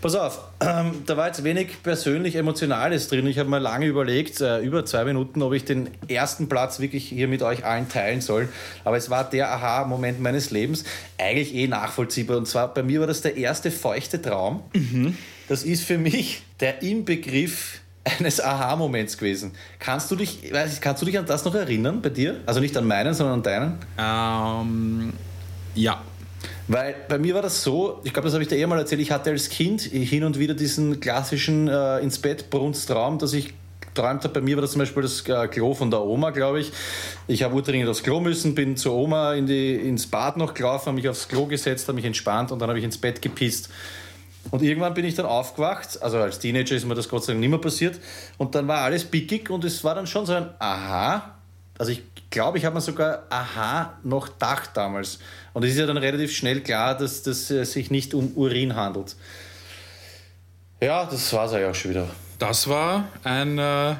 [SPEAKER 3] Pass auf, ähm, da war jetzt wenig persönlich Emotionales drin. Ich habe mir lange überlegt, äh, über zwei Minuten, ob ich den ersten Platz wirklich hier mit euch allen teilen soll. Aber es war der Aha-Moment meines Lebens. Eigentlich eh nachvollziehbar. Und zwar bei mir war das der erste feuchte Traum. Das ist für mich der Inbegriff eines Aha-Moments gewesen. Kannst du, dich, weiß ich, kannst du dich an das noch erinnern bei dir? Also nicht an meinen, sondern an deinen?
[SPEAKER 4] Ähm, ja.
[SPEAKER 3] Weil bei mir war das so, ich glaube, das habe ich dir eh mal erzählt, ich hatte als Kind hin und wieder diesen klassischen äh, ins Bett Brunstraum, dass ich geträumt habe. Bei mir war das zum Beispiel das äh, Klo von der Oma, glaube ich. Ich habe dringend aufs Klo müssen, bin zur Oma in die, ins Bad noch gelaufen, habe mich aufs Klo gesetzt, habe mich entspannt und dann habe ich ins Bett gepisst. Und irgendwann bin ich dann aufgewacht, also als Teenager ist mir das Gott sei Dank nicht mehr passiert. Und dann war alles pickig und es war dann schon so ein Aha. Also ich glaube, ich habe mir sogar Aha noch gedacht damals. Und es ist ja dann relativ schnell klar, dass das äh, sich nicht um Urin handelt. Ja, das war es ja auch schon wieder.
[SPEAKER 4] Das war ein äh,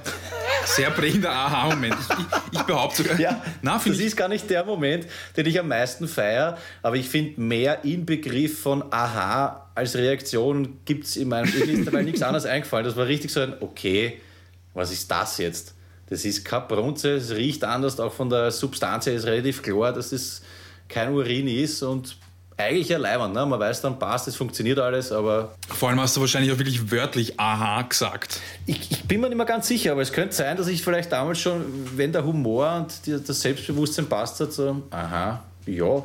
[SPEAKER 4] sehr prägender Aha-Moment. Ich, ich, behaupte sogar.
[SPEAKER 3] Ja,
[SPEAKER 4] Na,
[SPEAKER 3] das
[SPEAKER 4] ich.
[SPEAKER 3] ist gar nicht der Moment, den ich am meisten feiere, aber ich finde mehr Inbegriff von Aha als Reaktion gibt es in meinem. Mir ist dabei nichts anderes eingefallen. Das war richtig so ein, okay, was ist das jetzt? Das ist Brunze, es riecht anders, auch von der Substanz her ist relativ klar, dass es kein Urin ist und eigentlich ja leibend, ne? Man weiß dann, passt, es funktioniert alles, aber
[SPEAKER 4] Vor allem hast du wahrscheinlich auch wirklich wörtlich Aha gesagt.
[SPEAKER 3] Ich, ich bin mir nicht mehr ganz sicher, aber es könnte sein, dass ich vielleicht damals schon, wenn der Humor und die, das Selbstbewusstsein passt hat, so, aha, ja,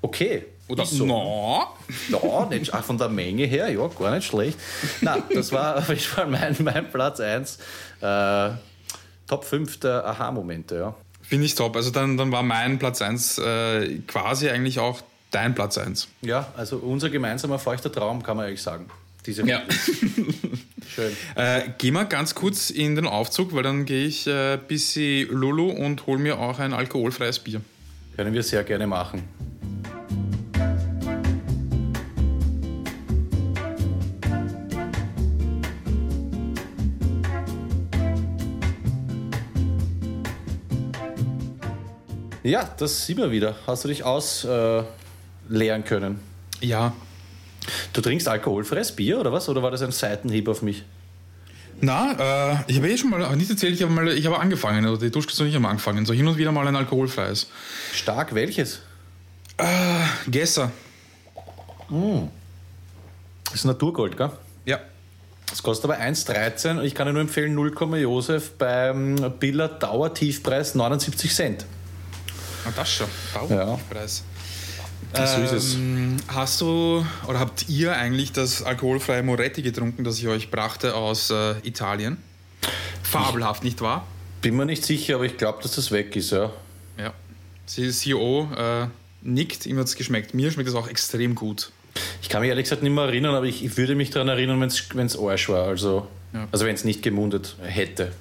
[SPEAKER 3] okay.
[SPEAKER 4] Oder
[SPEAKER 3] so.
[SPEAKER 4] no.
[SPEAKER 3] Ja, nicht, ach, von der Menge her, ja, gar nicht schlecht. Na, das war auf jeden Fall mein, mein Platz 1. Äh, Top 5 der Aha-Momente, ja.
[SPEAKER 4] Finde ich top. Also dann, dann war mein Platz 1 äh, quasi eigentlich auch dein Platz 1.
[SPEAKER 3] Ja, also unser gemeinsamer feuchter Traum, kann man eigentlich sagen. Diese
[SPEAKER 4] Ja. (laughs)
[SPEAKER 3] Schön.
[SPEAKER 4] Äh, geh mal ganz kurz in den Aufzug, weil dann gehe ich äh, bis sie Lulu und hol mir auch ein alkoholfreies Bier.
[SPEAKER 3] Können wir sehr gerne machen. Ja, das sieht man wieder. Hast du dich ausleeren äh, leeren können?
[SPEAKER 4] Ja.
[SPEAKER 3] Du trinkst alkoholfreies Bier oder was? Oder war das ein Seitenhieb auf mich?
[SPEAKER 4] Na, äh, ich habe eh schon mal, nicht erzählt, ich habe mal, ich habe angefangen, oder die Duschkiste und ich haben angefangen, so hin und wieder mal ein alkoholfreies.
[SPEAKER 3] Stark, welches?
[SPEAKER 4] Gesser.
[SPEAKER 3] Das ist Naturgold, gell?
[SPEAKER 4] Ja.
[SPEAKER 3] Das kostet aber 1,13 und ich kann dir nur empfehlen 0, Josef beim Biller Dauertiefpreis 79 Cent.
[SPEAKER 4] Ah, das schon.
[SPEAKER 3] Ja. So ist es.
[SPEAKER 4] Ähm, hast du oder habt ihr eigentlich das alkoholfreie Moretti getrunken, das ich euch brachte aus äh, Italien? Fabelhaft, nicht wahr?
[SPEAKER 3] Bin mir nicht sicher, aber ich glaube, dass das weg ist, ja.
[SPEAKER 4] Ja. CEO äh, nickt, ihm hat es geschmeckt. Mir schmeckt es auch extrem gut.
[SPEAKER 3] Ich kann mich ehrlich gesagt nicht mehr erinnern, aber ich, ich würde mich daran erinnern, wenn es Arsch war. Also,
[SPEAKER 4] Ja.
[SPEAKER 3] also wenn es nicht gemundet hätte.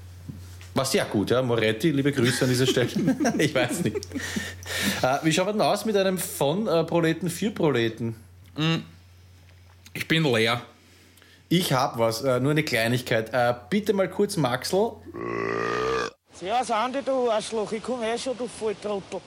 [SPEAKER 3] Was ja gut, ja. Moretti, liebe Grüße an dieser Stelle. (laughs) ich weiß nicht. Äh, wie schaut man denn aus mit einem von äh, Proleten für Proleten?
[SPEAKER 4] Ich bin leer.
[SPEAKER 3] Ich habe was, äh, nur eine Kleinigkeit. Äh, bitte mal kurz Maxl.
[SPEAKER 5] Servus Andi, du Arschloch, ich komm eh schon, du Volltrottel.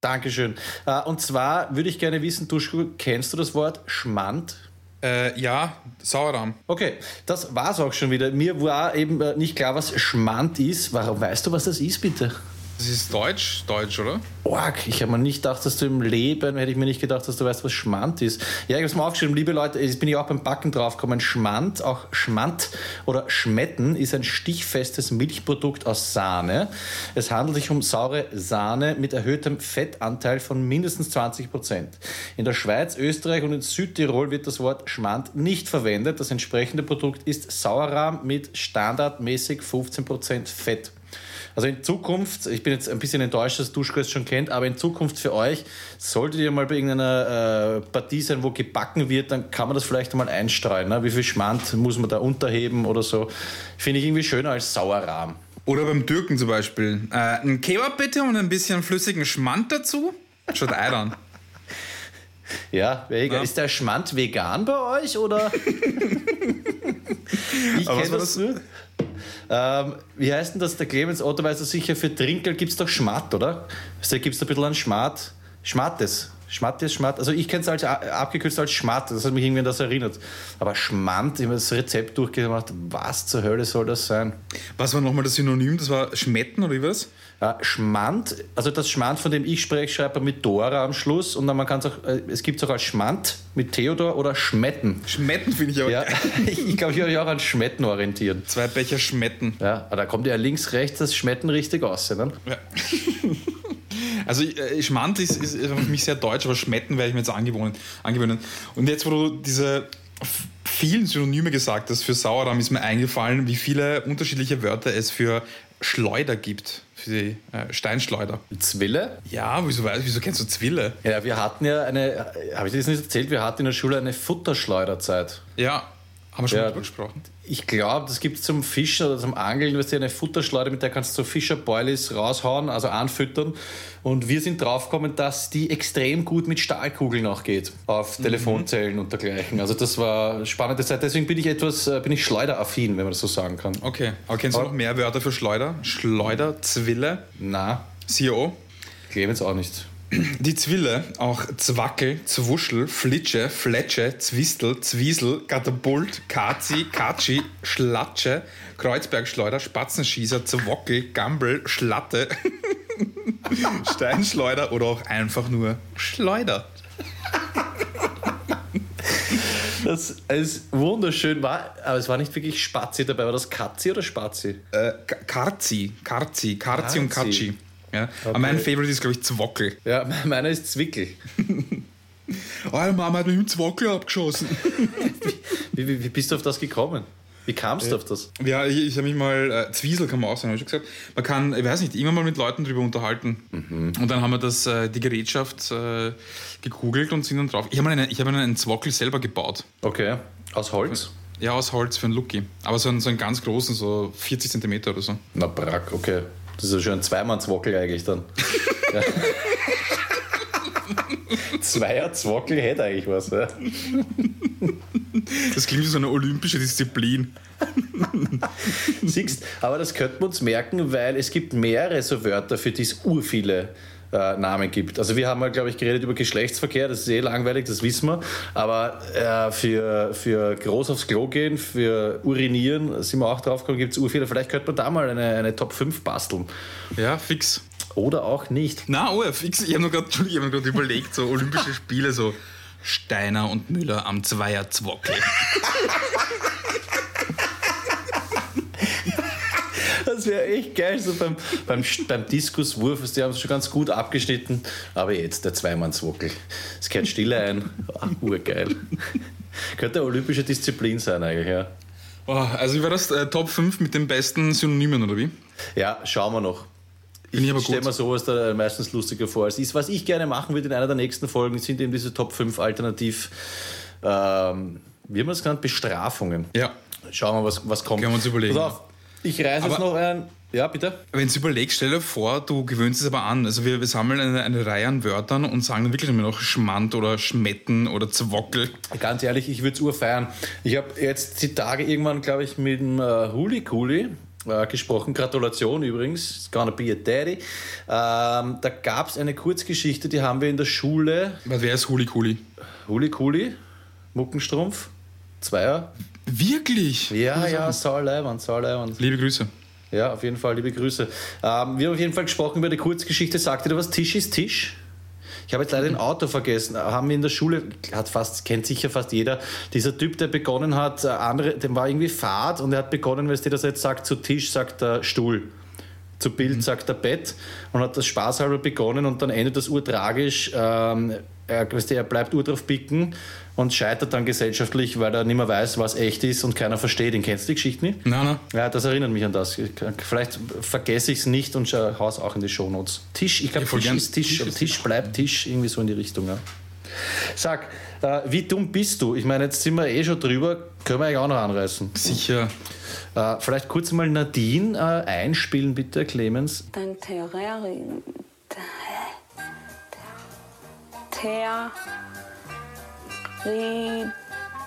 [SPEAKER 3] Dankeschön. Äh, und zwar würde ich gerne wissen, Duschko, kennst du das Wort Schmand?
[SPEAKER 4] Äh, ja, Sauerrahm.
[SPEAKER 3] Okay, das war's auch schon wieder. Mir war eben äh, nicht klar, was Schmand ist. Warum weißt du, was das ist, bitte?
[SPEAKER 4] Das ist Deutsch, Deutsch, oder?
[SPEAKER 3] Org, ich habe mir nicht gedacht, dass du im Leben, hätte ich mir nicht gedacht, dass du weißt, was Schmand ist. Ja, ich habe es mal aufgeschrieben, liebe Leute, jetzt bin ich auch beim Backen draufgekommen. Schmand, auch Schmand oder Schmetten, ist ein stichfestes Milchprodukt aus Sahne. Es handelt sich um saure Sahne mit erhöhtem Fettanteil von mindestens 20 Prozent. In der Schweiz, Österreich und in Südtirol wird das Wort Schmand nicht verwendet. Das entsprechende Produkt ist Sauerrahm mit standardmäßig 15 Prozent Fett. Also in Zukunft, ich bin jetzt ein bisschen enttäuscht, dass Duschko es schon kennt, aber in Zukunft für euch, solltet ihr mal bei irgendeiner äh, Partie sein, wo gebacken wird, dann kann man das vielleicht einmal einstreuen. Ne? Wie viel Schmand muss man da unterheben oder so. Finde ich irgendwie schöner als Sauerrahm.
[SPEAKER 4] Oder beim Türken zum Beispiel. Äh, ein Kebab bitte und ein bisschen flüssigen Schmand dazu. Schaut Ei dann.
[SPEAKER 3] Ja, ja, ist der Schmand vegan bei euch oder? (laughs) ich kenne das nur. Ähm, wie heißt denn das? Der Clemens Otto weiß das sicher, für Trinkel gibt es doch Schmatt, oder? Da gibt es ein bisschen an Schmatt. Schmattes. Schmattes, Schmatt. Also ich kenne es als abgekürzt als Schmatt. Das hat mich irgendwie an das erinnert. Aber Schmand, ich habe das Rezept durchgemacht. Was zur Hölle soll das sein?
[SPEAKER 4] Was war nochmal das Synonym? Das war Schmetten oder wie was?
[SPEAKER 3] Ja, Schmand, also das Schmand, von dem ich spreche, schreibt man mit Dora am Schluss und dann man kann es auch, äh, es gibt es auch als Schmand mit Theodor oder Schmetten.
[SPEAKER 4] Schmetten finde ich auch.
[SPEAKER 3] Ja, (laughs) ich glaube, ich habe mich auch an Schmetten orientieren.
[SPEAKER 4] Zwei Becher Schmetten.
[SPEAKER 3] Ja, aber da kommt ja links, rechts das Schmetten richtig aus. Ne? Ja. (laughs)
[SPEAKER 4] Also äh, Schmand ist, ist für mich sehr deutsch, aber Schmetten werde ich mir jetzt angewöhnen. angewöhnen. Und jetzt, wo du diese vielen Synonyme gesagt hast für Sauerrahm, ist mir eingefallen, wie viele unterschiedliche Wörter es für Schleuder gibt, die äh, Steinschleuder.
[SPEAKER 3] Zwille?
[SPEAKER 4] Ja, wieso, wieso kennst du Zwille?
[SPEAKER 3] Ja, wir hatten ja eine, habe ich dir das nicht erzählt, wir hatten in der Schule eine Futterschleuderzeit.
[SPEAKER 4] Ja, haben wir schon ja, drüber gesprochen?
[SPEAKER 3] Ich glaube, das gibt es zum Fischen oder zum Angeln. Du hast ja eine Futterschleuder, mit der kannst du so Fischerboilies raushauen, also anfüttern. Und wir sind draufgekommen, dass die extrem gut mit Stahlkugeln auch geht, auf mhm. Telefonzellen und dergleichen. Also das war eine spannende Zeit. Deswegen bin ich etwas, äh, bin ich schleuderaffin, wenn man das so sagen kann.
[SPEAKER 4] Okay, aber kennst du noch mehr Wörter für Schleuder? Schleuder, Zwille?
[SPEAKER 3] Na.
[SPEAKER 4] CEO?
[SPEAKER 3] Clemens auch nicht.
[SPEAKER 4] Die Zwille, auch Zwackel, Zwuschel, Flitsche, Fletsche, Zwistel, Zwiesel, Katapult, Kazi, Katschi, Schlatsche, Kreuzbergschleuder, Spatzenschießer, Zwockel, Gambel, Schlatte, (laughs) Steinschleuder oder auch einfach nur Schleuder.
[SPEAKER 3] Das ist wunderschön, war, aber es war nicht wirklich Spazi dabei. War das Katzi oder Spazi?
[SPEAKER 4] Äh, Karzi, Karzi, Karzi und Katschi. Ja. Okay. Aber mein Favorite ist, glaube ich, Zwockel.
[SPEAKER 3] Ja, (laughs) meiner ist Zwickel.
[SPEAKER 4] oh, (laughs) Mama hat mich mit Zwockel abgeschossen. (laughs)
[SPEAKER 3] wie, wie, wie, bist du auf das gekommen? Wie kamst ja. du auf das?
[SPEAKER 4] Ja, ich, ich habe mich mal, äh, Zwiesel kann man auch sagen, habe ich schon gesagt. Man kann, ich weiß nicht, irgendwann mal mit Leuten darüber unterhalten. Mhm. Und dann haben wir das, äh, die Gerätschaft äh, gegoogelt und sind dann drauf. Ich habe einen, hab einen Zwockel selber gebaut.
[SPEAKER 3] Okay. Aus Holz?
[SPEAKER 4] Ja, aus Holz für einen Lucky. Aber so einen, so einen ganz großen, so 40 cm oder so.
[SPEAKER 3] Na, brack, okay. Das ist ja schon ein Zweimannswockel eigentlich dann. (laughs) ja. Zweier-Zwockel hätte eigentlich was. Ja.
[SPEAKER 4] Das klingt wie so eine olympische Disziplin.
[SPEAKER 3] Siehst, aber das könnten wir uns merken, weil es gibt mehrere so Wörter, für die es urviele äh, Namen gibt. Also wir haben mal, glaube ich, geredet über Geschlechtsverkehr, das ist eh langweilig, das wissen wir. Aber äh, für, für groß aufs Klo gehen, für urinieren, sind wir auch drauf gekommen, gibt es urviele. Vielleicht könnte man da mal eine, eine Top 5 basteln.
[SPEAKER 4] Ja, fix.
[SPEAKER 3] Oder auch nicht.
[SPEAKER 4] Na, oh ja, fix. Ich habe (laughs) mir gerade überlegt, so Olympische (laughs) Spiele, so Steiner und Müller am Zweierzwockel. (laughs)
[SPEAKER 3] Das wäre echt geil, so beim, beim, beim Diskuswurf. Die haben es schon ganz gut abgeschnitten. Aber jetzt der Zweimannswockel. Es kehrt Stille ein. Ach, urgeil. Könnte eine olympische Disziplin sein, eigentlich, ja.
[SPEAKER 4] Oh, also, wie war das? Äh, Top 5 mit den besten Synonymen, oder wie?
[SPEAKER 3] Ja, schauen wir noch.
[SPEAKER 4] Ich, ich
[SPEAKER 3] stelle mir sowas da meistens lustiger vor als ist. Was ich gerne machen würde in einer der nächsten Folgen, sind eben diese Top 5 Alternativ, ähm, wie haben wir es genannt, Bestrafungen.
[SPEAKER 4] Ja.
[SPEAKER 3] Schauen wir, was, was kommt.
[SPEAKER 4] Können wir uns überlegen.
[SPEAKER 3] Pass auf, ich reiße jetzt noch ein. Ja, bitte.
[SPEAKER 4] Wenn du überlegst, stell dir vor, du gewöhnst es aber an. Also wir, wir sammeln eine, eine, Reihe an Wörtern und sagen dann wirklich immer noch Schmand oder Schmetten oder Zwockel.
[SPEAKER 3] Ganz ehrlich, ich würde es urfeiern. Ich habe jetzt die Tage irgendwann, glaube ich, mit dem äh, Huli Kuli äh, gesprochen. Gratulation übrigens. It's gonna be a daddy. Ähm, da gab es eine Kurzgeschichte, die haben wir in der Schule.
[SPEAKER 4] Wer ist Huli Kuli?
[SPEAKER 3] Huli Kuli, Muckenstrumpf, Zweier.
[SPEAKER 4] Wirklich?
[SPEAKER 3] Ja, ja, Sauerleiwand, Sauerleiwand.
[SPEAKER 4] Liebe Grüße.
[SPEAKER 3] Ja, auf jeden Fall, liebe Grüße. Ähm, wir haben auf jeden Fall gesprochen über die Kurzgeschichte. Sagt ihr da was? Tisch ist Tisch? Ich habe jetzt leider ein Auto vergessen. Haben wir in der Schule, hat fast, kennt sicher fast jeder, dieser Typ, der begonnen hat, äh, andere, dem war irgendwie Fahrt und er hat begonnen, weißt du, dass er jetzt sagt, zu Tisch sagt er Stuhl. Zu Bild sagt er Bett und hat das spaßhalber begonnen und dann endet das urtragisch. Ähm, er, weißt du, er bleibt ur drauf picken und scheitert dann gesellschaftlich, weil er nicht mehr weiß, was echt ist und keiner versteht ihn. Kennst du die Geschichte nicht?
[SPEAKER 4] Nein, nein.
[SPEAKER 3] Ja, das erinnert mich an das. Vielleicht vergesse ich es nicht und haue es auch in die Shownotes. Tisch, ich glaube, Tisch ist Tisch,
[SPEAKER 4] Tisch ist
[SPEAKER 3] Tisch bleibt Tisch, irgendwie so in die Richtung. Ja. Sag, äh, wie dumm bist du? Ich meine, jetzt sind wir eh schon drüber, können wir eigentlich auch noch anreißen.
[SPEAKER 4] Sicher.
[SPEAKER 3] Äh, vielleicht kurz mal Nadine äh, einspielen, bitte, Clemens.
[SPEAKER 5] Dein Terrarium. Ter.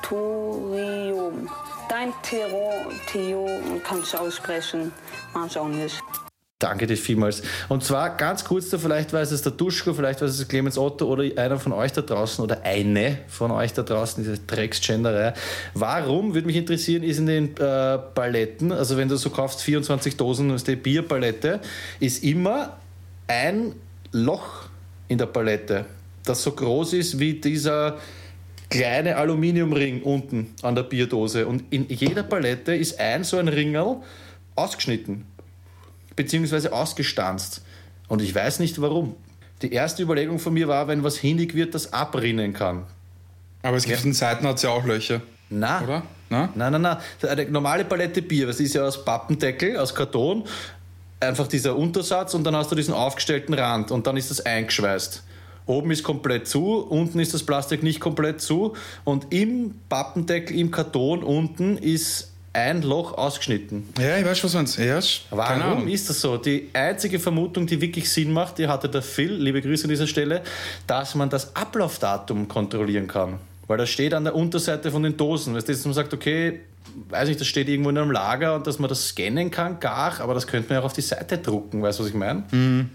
[SPEAKER 5] Territorium. Dein Territorium kannst du aussprechen, manch auch nicht.
[SPEAKER 3] Danke dir vielmals. Und zwar ganz kurz, da vielleicht weiß es der Duschko, vielleicht weiß es Clemens Otto oder einer von euch da draußen oder eine von euch da draußen, diese Drecksgenderei. Warum, würde mich interessieren, ist in den äh, Paletten, also wenn du so kaufst 24 Dosen der Bierpalette, ist immer ein Loch in der Palette, das so groß ist wie dieser kleine Aluminiumring unten an der Bierdose. Und in jeder Palette ist ein so ein Ringel ausgeschnitten beziehungsweise ausgestanzt. Und ich weiß nicht warum. Die erste Überlegung von mir war, wenn was hinnig wird, das abrinnen kann.
[SPEAKER 4] Aber es gibt auf den Seiten hat ja auch Löcher,
[SPEAKER 3] Na,
[SPEAKER 4] oder? Na?
[SPEAKER 3] Nein, nein, nein. Eine normale Palette Bier, das ist ja aus Pappendeckel, aus Karton, einfach dieser Untersatz und dann hast du diesen aufgestellten Rand und dann ist das eingeschweißt. Oben ist komplett zu, unten ist das Plastik nicht komplett zu und im Pappendeckel, im Karton unten ist ein Loch ausgeschnitten.
[SPEAKER 4] Ja, ich weiß schon, was meinst. Ja,
[SPEAKER 3] Warum ist das so? Die einzige Vermutung, die wirklich Sinn macht, die hatte der Phil, liebe Grüße an dieser Stelle, dass man das Ablaufdatum kontrollieren kann. Weil das steht an der Unterseite von den Dosen. Weißt du, dass man sagt, okay, weiß nicht, das steht irgendwo in einem Lager und dass man das scannen kann, gar, aber das könnte man ja auch auf die Seite drucken, weißt du, was ich meine?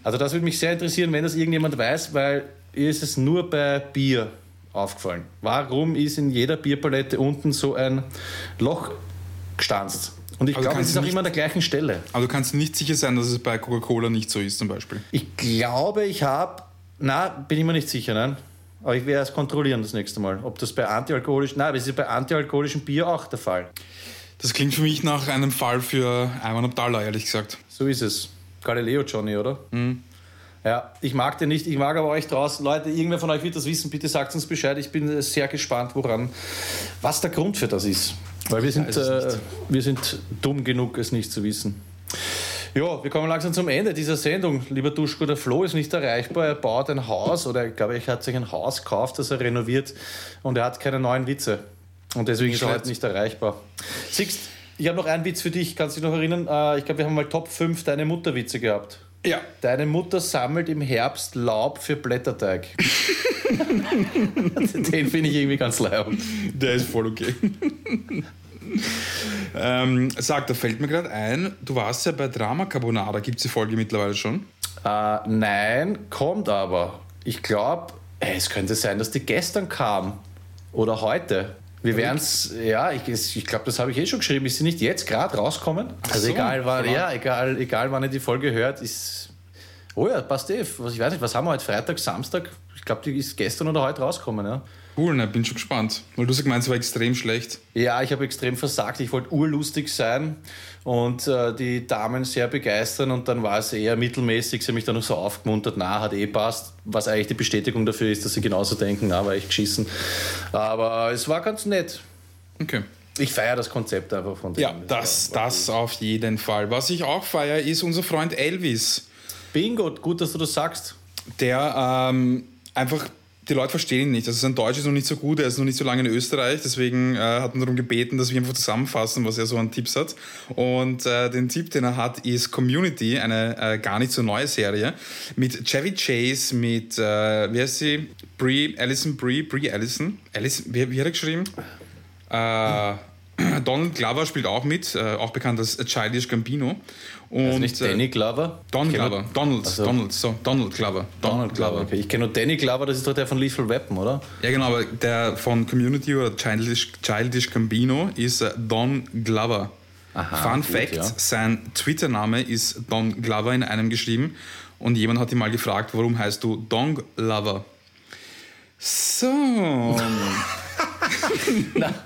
[SPEAKER 3] Also das würde mich sehr interessieren, wenn das irgendjemand weiß, weil ihr ist es nur bei Bier aufgefallen. Warum ist in jeder Bierpalette unten so ein Loch gestanzt? Und ich
[SPEAKER 4] Also
[SPEAKER 3] glaube, es ist auch
[SPEAKER 4] nicht-
[SPEAKER 3] immer an der gleichen Stelle.
[SPEAKER 4] Aber du kannst nicht sicher sein, dass es bei Coca-Cola nicht so ist, zum Beispiel.
[SPEAKER 3] Ich glaube, ich habe. Na, bin ich mir nicht sicher, nein. Aber ich werde es kontrollieren das nächste Mal. Ob das bei antialkoholischen. Nein, aber es ist bei antialkoholischem Bier auch der Fall.
[SPEAKER 4] Das klingt für mich nach einem Fall für Ayman Abdallah, ehrlich gesagt.
[SPEAKER 3] So ist es. Galileo Johnny, oder? Ja, ich mag den nicht. Ich mag aber euch draußen. Leute, irgendwer von euch wird das wissen. Bitte sagt uns Bescheid. Ich bin sehr gespannt, woran. Was der Grund für das ist. Weil wir sind, äh, wir sind dumm genug, es nicht zu wissen. Ja, wir kommen langsam zum Ende dieser Sendung. Lieber Duschko, der Flo ist nicht erreichbar. Er baut ein Haus oder ich glaube, er hat sich ein Haus gekauft, das er renoviert und er hat keine neuen Witze. Und deswegen ist er heute nicht erreichbar. Siehst, ich habe noch einen Witz für dich. Kannst du dich noch erinnern? Äh, Ich glaube, wir haben mal Top 5 Deine Mutter-Witze gehabt.
[SPEAKER 4] Ja.
[SPEAKER 3] Deine Mutter sammelt im Herbst Laub für Blätterteig. (laughs) (laughs) Den finde ich irgendwie ganz leibend.
[SPEAKER 4] Der ist voll okay. Ähm, sag, da fällt mir gerade ein, du warst ja bei Drama Carbonara, gibt es die Folge mittlerweile schon?
[SPEAKER 3] Äh, nein, kommt aber. Ich glaube, es könnte sein, dass die gestern kam. Oder heute. Wir werden es, ja, ich, ich glaube, das habe ich eh schon geschrieben. Ist sie nicht jetzt gerade rauskommen? Also
[SPEAKER 4] so,
[SPEAKER 3] egal, wann, ja, egal, egal, wann ihr die Folge hört, ist. Oh ja, passt eh. Was, ich weiß nicht, was haben wir heute? Freitag, Samstag? Ich glaube, die ist gestern oder heute rausgekommen, ja.
[SPEAKER 4] Cool, ne, bin schon gespannt. Weil du hast gemeint, es war extrem schlecht.
[SPEAKER 3] Ja, ich habe extrem versagt. Ich wollte urlustig sein und äh, die Damen sehr begeistern und dann war es eher mittelmäßig. Sie haben mich dann noch so aufgemuntert, na, hat eh passt. Was eigentlich die Bestätigung dafür ist, dass sie genauso denken, na, war echt geschissen. Aber es war ganz nett.
[SPEAKER 4] Okay.
[SPEAKER 3] Ich feiere das Konzept einfach von
[SPEAKER 4] Ja,
[SPEAKER 3] denen.
[SPEAKER 4] das,
[SPEAKER 3] war- war
[SPEAKER 4] das auf jeden Fall. Was ich auch feiere, ist unser Freund Elvis,
[SPEAKER 3] gut. Bingo, gut, dass du das sagst.
[SPEAKER 4] der ähm, einfach, die Leute verstehen ihn nicht. Also sein Deutsch ist noch nicht so gut, er ist noch nicht so lange in Österreich, deswegen äh, hat man darum gebeten, dass wir einfach zusammenfassen, was er so an Tipps hat. Und äh, den Tipp, den er hat, ist Community, eine äh, gar nicht so neue Serie, mit Chevy Chase, mit, äh, wie heißt sie? Brie, Allison Brie, Brie Allison. Allison, wie, wie hat er geschrieben? Äh, (clears throat) Donald Glover spielt auch mit, äh, auch bekannt als Childish Gambino. Und,
[SPEAKER 3] Also nicht Danny Glover?
[SPEAKER 4] Don Glover. Donald,
[SPEAKER 3] Also-
[SPEAKER 4] Donald, so, Donald Glover.
[SPEAKER 3] Donald Glover. Okay. Ich kenne nur Danny Glover, das ist doch der von Lethal Weapon, oder?
[SPEAKER 4] Ja, genau, aber der von Community oder Childish, Childish Gambino ist äh, Don Glover.
[SPEAKER 3] Aha,
[SPEAKER 4] Fun
[SPEAKER 3] gut,
[SPEAKER 4] Fact:
[SPEAKER 3] ja.
[SPEAKER 4] sein Twitter-Name ist Don Glover in einem geschrieben und jemand hat ihn mal gefragt, warum heißt du Don Glover? So. (laughs) (laughs)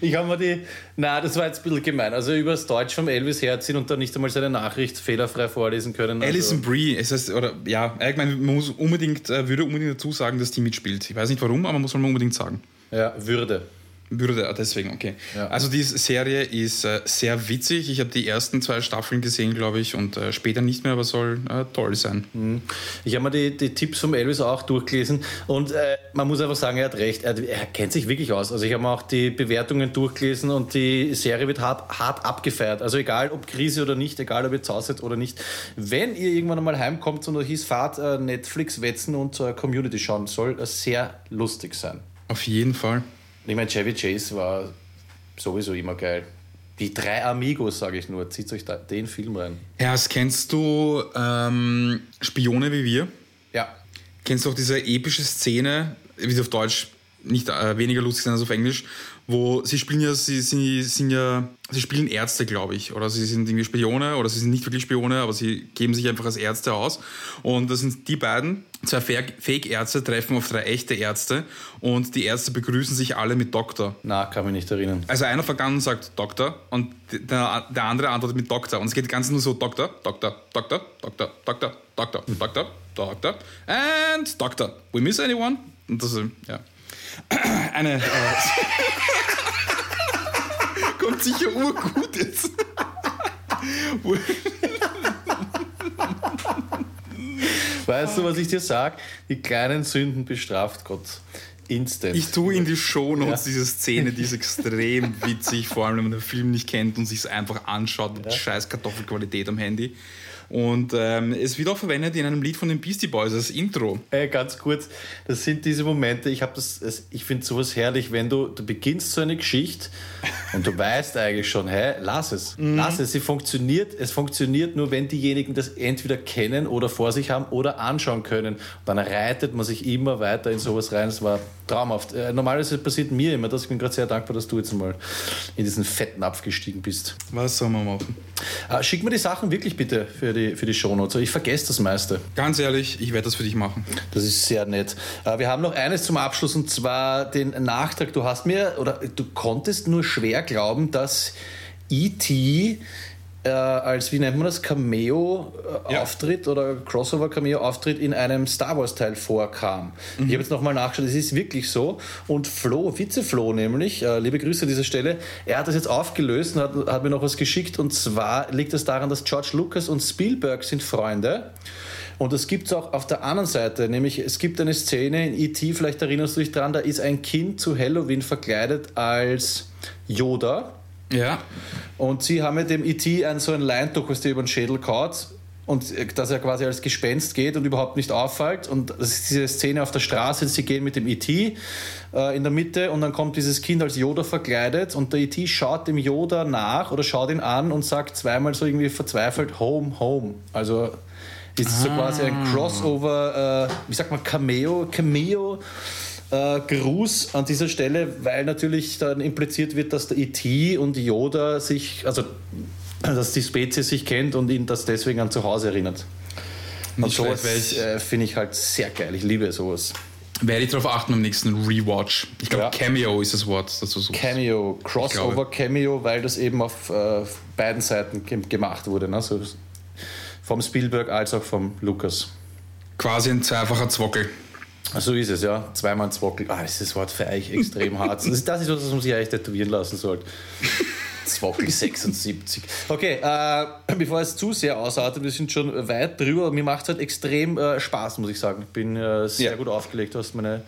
[SPEAKER 3] Ich habe mir die. Na, das war jetzt ein bisschen gemein. Also übers Deutsch vom Elvis herziehen und dann nicht einmal seine Nachricht fehlerfrei vorlesen können. Also,
[SPEAKER 4] Alison Brie, es heißt, oder ja, ich meine, man muss unbedingt, äh, würde unbedingt dazu sagen, dass die mitspielt. Ich weiß nicht warum, aber muss man unbedingt sagen.
[SPEAKER 3] Ja, Würde.
[SPEAKER 4] Würde, ah, deswegen, okay.
[SPEAKER 3] Ja.
[SPEAKER 4] Also die Serie ist äh, sehr witzig. Ich habe die ersten zwei Staffeln gesehen, glaube ich, und äh, später nicht mehr, aber soll äh, toll sein.
[SPEAKER 3] Ich habe mir die, die Tipps vom Elvis auch durchgelesen und äh, man muss einfach sagen, er hat recht. Er, er kennt sich wirklich aus. Also ich habe mir auch die Bewertungen durchgelesen und die Serie wird hart, hart abgefeiert. Also egal ob Krise oder nicht, egal ob ihr zu Hause seid oder nicht. Wenn ihr irgendwann einmal heimkommt und euch hieß, fahrt äh, Netflix wetzen und äh, Community schauen, soll äh, sehr lustig sein.
[SPEAKER 4] Auf jeden Fall.
[SPEAKER 3] Ich meine, Chevy Chase war sowieso immer geil. Die drei Amigos, sage ich nur. Zieht euch da den Film rein.
[SPEAKER 4] Erst kennst du ähm, Spione wie wir?
[SPEAKER 3] Ja.
[SPEAKER 4] Kennst du auch diese epische Szene, wie sie auf Deutsch nicht äh, weniger lustig sind als auf Englisch, wo sie spielen ja, sie, sie sind ja, sie spielen Ärzte, glaube ich, oder sie sind irgendwie Spione oder sie sind nicht wirklich Spione, aber sie geben sich einfach als Ärzte aus. Und das sind die beiden, zwei Fake- Fake-Ärzte treffen auf drei echte Ärzte und die Ärzte begrüßen sich alle mit Doktor.
[SPEAKER 3] Na, kann mich nicht erinnern.
[SPEAKER 4] Also einer vergangen sagt Doktor und der, der andere antwortet mit Doktor. Und es geht ganz nur so Doktor, Doktor, Doktor, Doktor, Doktor, Doktor, Doktor, Doktor and Doktor. We miss anyone? Und das, ist, ja. (clears throat) Eine. Äh, (laughs) kommt sicher urgut jetzt.
[SPEAKER 3] Weißt du, was ich dir sag? Die kleinen Sünden bestraft Gott. Instant.
[SPEAKER 4] Ich tue in die Shownotes
[SPEAKER 3] Ja.
[SPEAKER 4] diese Szene, die ist (laughs) extrem witzig, vor allem wenn man den Film nicht kennt und sich es einfach anschaut mit scheiß Kartoffelqualität am Handy. Und ähm, es wird auch verwendet in einem Lied von den Beastie Boys als Intro.
[SPEAKER 3] Äh, ganz kurz, das sind diese Momente, ich, das, ich finde sowas herrlich, wenn du, du beginnst so eine Geschichte und du weißt eigentlich schon, hä, lass es, lass es, sie funktioniert, es funktioniert nur, wenn diejenigen das entweder kennen oder vor sich haben oder anschauen können. Und dann reitet man sich immer weiter in sowas rein, es war traumhaft. Äh, normalerweise passiert mir immer das, ich bin gerade sehr dankbar, dass du jetzt mal in diesen fetten Napf gestiegen bist.
[SPEAKER 4] Was soll man machen?
[SPEAKER 3] Äh, schick mir die Sachen wirklich bitte für die, für die Shownotes, ich vergesse das meiste.
[SPEAKER 4] Ganz ehrlich, ich werde das für dich machen.
[SPEAKER 3] Das ist sehr nett. Äh, Wir haben noch eines zum Abschluss und zwar den Nachtrag. Du hast mir oder du konntest nur schwer glauben, dass E.T. Äh, als, wie nennt man das, Cameo-Auftritt
[SPEAKER 4] Ja.
[SPEAKER 3] oder Crossover-Cameo-Auftritt in einem Star Wars-Teil vorkam. Ich habe jetzt nochmal nachgeschaut, es ist wirklich so. Und Flo, Vize-Flo nämlich, äh, liebe Grüße an dieser Stelle, er hat das jetzt aufgelöst und hat, hat mir noch was geschickt. Und zwar liegt es daran, dass George Lucas und Spielberg sind Freunde. Und das gibt es auch auf der anderen Seite, nämlich es gibt eine Szene in E.T., vielleicht erinnerst du dich dran, da ist ein Kind zu Halloween verkleidet als Yoda.
[SPEAKER 4] Ja.
[SPEAKER 3] Und sie haben mit dem E.T. ein, so ein Leintuch, was dir über den Schädel kaut. Und äh, dass er quasi als Gespenst geht und überhaupt nicht auffällt. Und das ist diese Szene auf der Straße, sie gehen mit dem E.T. Äh, in der Mitte und dann kommt dieses Kind als Yoda verkleidet und der E.T. schaut dem Yoda nach oder schaut ihn an und sagt zweimal so irgendwie verzweifelt Home, Home. Also ist es so quasi ein Crossover, äh, wie sagt man, Cameo, Cameo. Äh, Gruß an dieser Stelle, weil natürlich dann impliziert wird, dass der E.T. und Yoda sich, also dass die Spezies sich kennt und ihn das deswegen an zu Hause erinnert. Und
[SPEAKER 4] Nicht
[SPEAKER 3] sowas äh, finde ich halt sehr geil. Ich liebe sowas.
[SPEAKER 4] Werde ich darauf achten beim nächsten Rewatch. Ich glaube,
[SPEAKER 3] Ja.
[SPEAKER 4] Cameo ist das Wort, das du suchst.
[SPEAKER 3] Cameo, Crossover. Cameo, weil das eben auf äh, beiden Seiten ge gemacht wurde. Ne? So vom Spielberg als auch vom Lucas.
[SPEAKER 4] Quasi ein zweifacher Zwockel.
[SPEAKER 3] So ist es, ja. Zweimal Zwockel. Ah, ist das Wort für euch extrem hart. Das ist, das ist was, was man sich eigentlich tätowieren lassen sollte. Zwockel 76. Okay, äh, bevor es zu sehr ausartet, wir sind schon weit drüber. Mir macht es halt extrem äh, Spaß, muss ich sagen. Ich bin äh, sehr
[SPEAKER 4] Ja.
[SPEAKER 3] gut aufgelegt. Du hast meine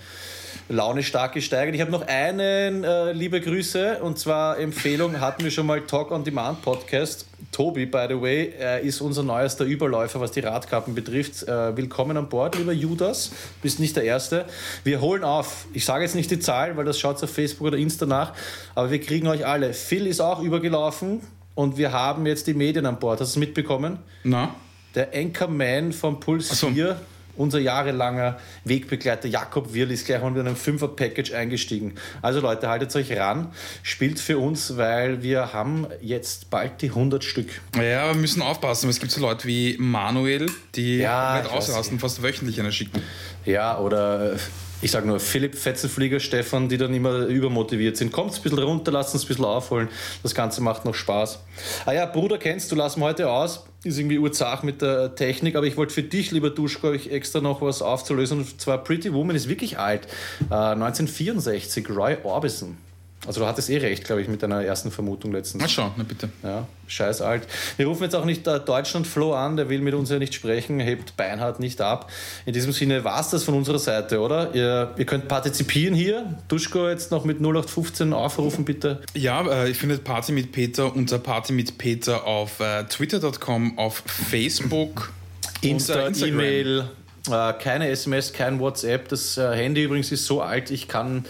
[SPEAKER 3] Laune stark gesteigert. Ich habe noch einen, äh, liebe Grüße, und zwar Empfehlung hatten wir schon mal Talk on Demand Podcast. Tobi, by the way, äh, ist unser neuester Überläufer, was die Radkappen betrifft. Äh, willkommen an Bord, lieber Judas. Bist nicht der Erste. Wir holen auf. Ich sage jetzt nicht die Zahl, weil das schaut auf Facebook oder Insta nach, aber wir kriegen euch alle. Phil ist auch übergelaufen und wir haben jetzt die Medien an Bord. Hast du es mitbekommen?
[SPEAKER 4] Na?
[SPEAKER 3] Der Anchorman vom Puls
[SPEAKER 4] so.
[SPEAKER 3] 4 unser jahrelanger Wegbegleiter Jakob Wirl ist gleich mal mit einem Fünfer-Package eingestiegen. Also Leute, haltet euch ran, spielt für uns, weil wir haben jetzt bald die 100 Stück.
[SPEAKER 4] Ja, wir müssen aufpassen. Es gibt so Leute wie Manuel, die
[SPEAKER 3] Ja,
[SPEAKER 4] ausrasten, fast wöchentlich eine schicken.
[SPEAKER 3] Ja, oder äh, ich sage nur Philipp Fetzelflieger, Stefan, die dann immer übermotiviert sind. Kommt ein bisschen runter, lasst uns ein bisschen aufholen. Das Ganze macht noch Spaß. Ah ja, Bruder kennst du, lassen wir heute aus. Ist irgendwie urzach mit der Technik, aber ich wollte für dich, lieber Duschko, euch extra noch was aufzulösen. Und zwar Pretty Woman ist wirklich alt. Äh, 1964, Roy Orbison. Also du hattest eh recht, glaube ich, mit deiner ersten Vermutung letztens.
[SPEAKER 4] Na schau, na bitte.
[SPEAKER 3] Ja, scheiß alt. Wir rufen jetzt auch nicht äh, Deutschland Flo an, der will mit uns ja nicht sprechen, hebt Beinhard nicht ab. In diesem Sinne war es das von unserer Seite, oder? Ihr, ihr könnt partizipieren hier. Duschko jetzt noch mit 0815 aufrufen, bitte.
[SPEAKER 4] Ja, äh, ich finde Party mit Peter unter Party mit Peter auf äh, twitter.com, auf Facebook,
[SPEAKER 3] Insta,
[SPEAKER 4] äh,
[SPEAKER 3] E-Mail, keine SMS, kein WhatsApp. Das äh, Handy übrigens ist so alt, ich kann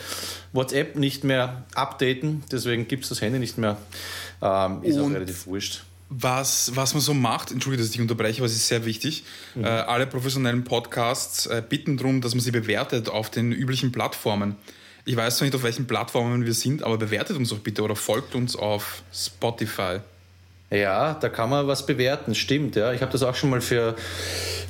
[SPEAKER 3] WhatsApp nicht mehr updaten, deswegen gibt es das Handy nicht mehr. Ähm, ist auch
[SPEAKER 4] Und-
[SPEAKER 3] relativ wurscht.
[SPEAKER 4] Was, was man so macht, entschuldige, dass ich dich unterbreche, aber es ist sehr wichtig. Äh, alle professionellen Podcasts äh, bitten darum, dass man sie bewertet auf den üblichen Plattformen. Ich weiß zwar nicht, auf welchen Plattformen wir sind, aber bewertet uns doch bitte oder folgt uns auf Spotify.
[SPEAKER 3] Ja, da kann man was bewerten, stimmt. Ja. Ich habe das auch schon mal für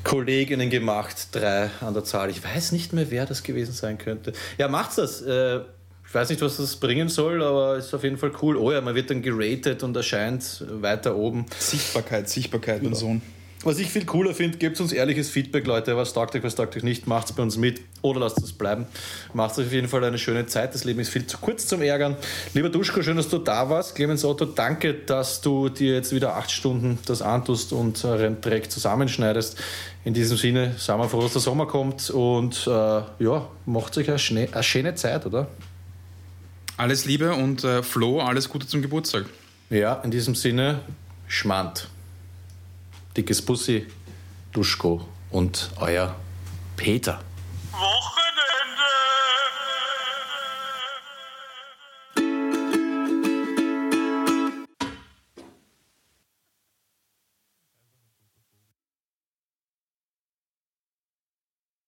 [SPEAKER 3] Kolleginnen gemacht, drei an der Zahl. Ich weiß nicht mehr, wer das gewesen sein könnte. Ja, macht's das. Äh, ich weiß nicht, was das bringen soll, aber ist auf jeden Fall cool. Oh ja, man wird dann geratet und erscheint weiter oben.
[SPEAKER 4] Sichtbarkeit, Sichtbarkeit, mein Sohn.
[SPEAKER 3] Was ich viel cooler finde, gebt uns ehrliches Feedback, Leute. Was taugt euch, was taugt euch nicht, macht's bei uns mit oder lasst es bleiben. Macht euch auf jeden Fall eine schöne Zeit. Das Leben ist viel zu kurz zum Ärgern. Lieber Duschko, schön, dass du da warst. Clemens Otto, danke, dass du dir jetzt wieder acht Stunden das antust und euren Dreck zusammenschneidest. In diesem Sinne, sagen wir froh, dass der Sommer kommt und äh, ja, macht euch eine, eine schöne Zeit, oder?
[SPEAKER 4] Alles Liebe und äh, Flo, alles Gute zum Geburtstag.
[SPEAKER 3] Ja, in diesem Sinne, Schmand. Dickes Bussi, Duschko und euer Peter.
[SPEAKER 6] Woche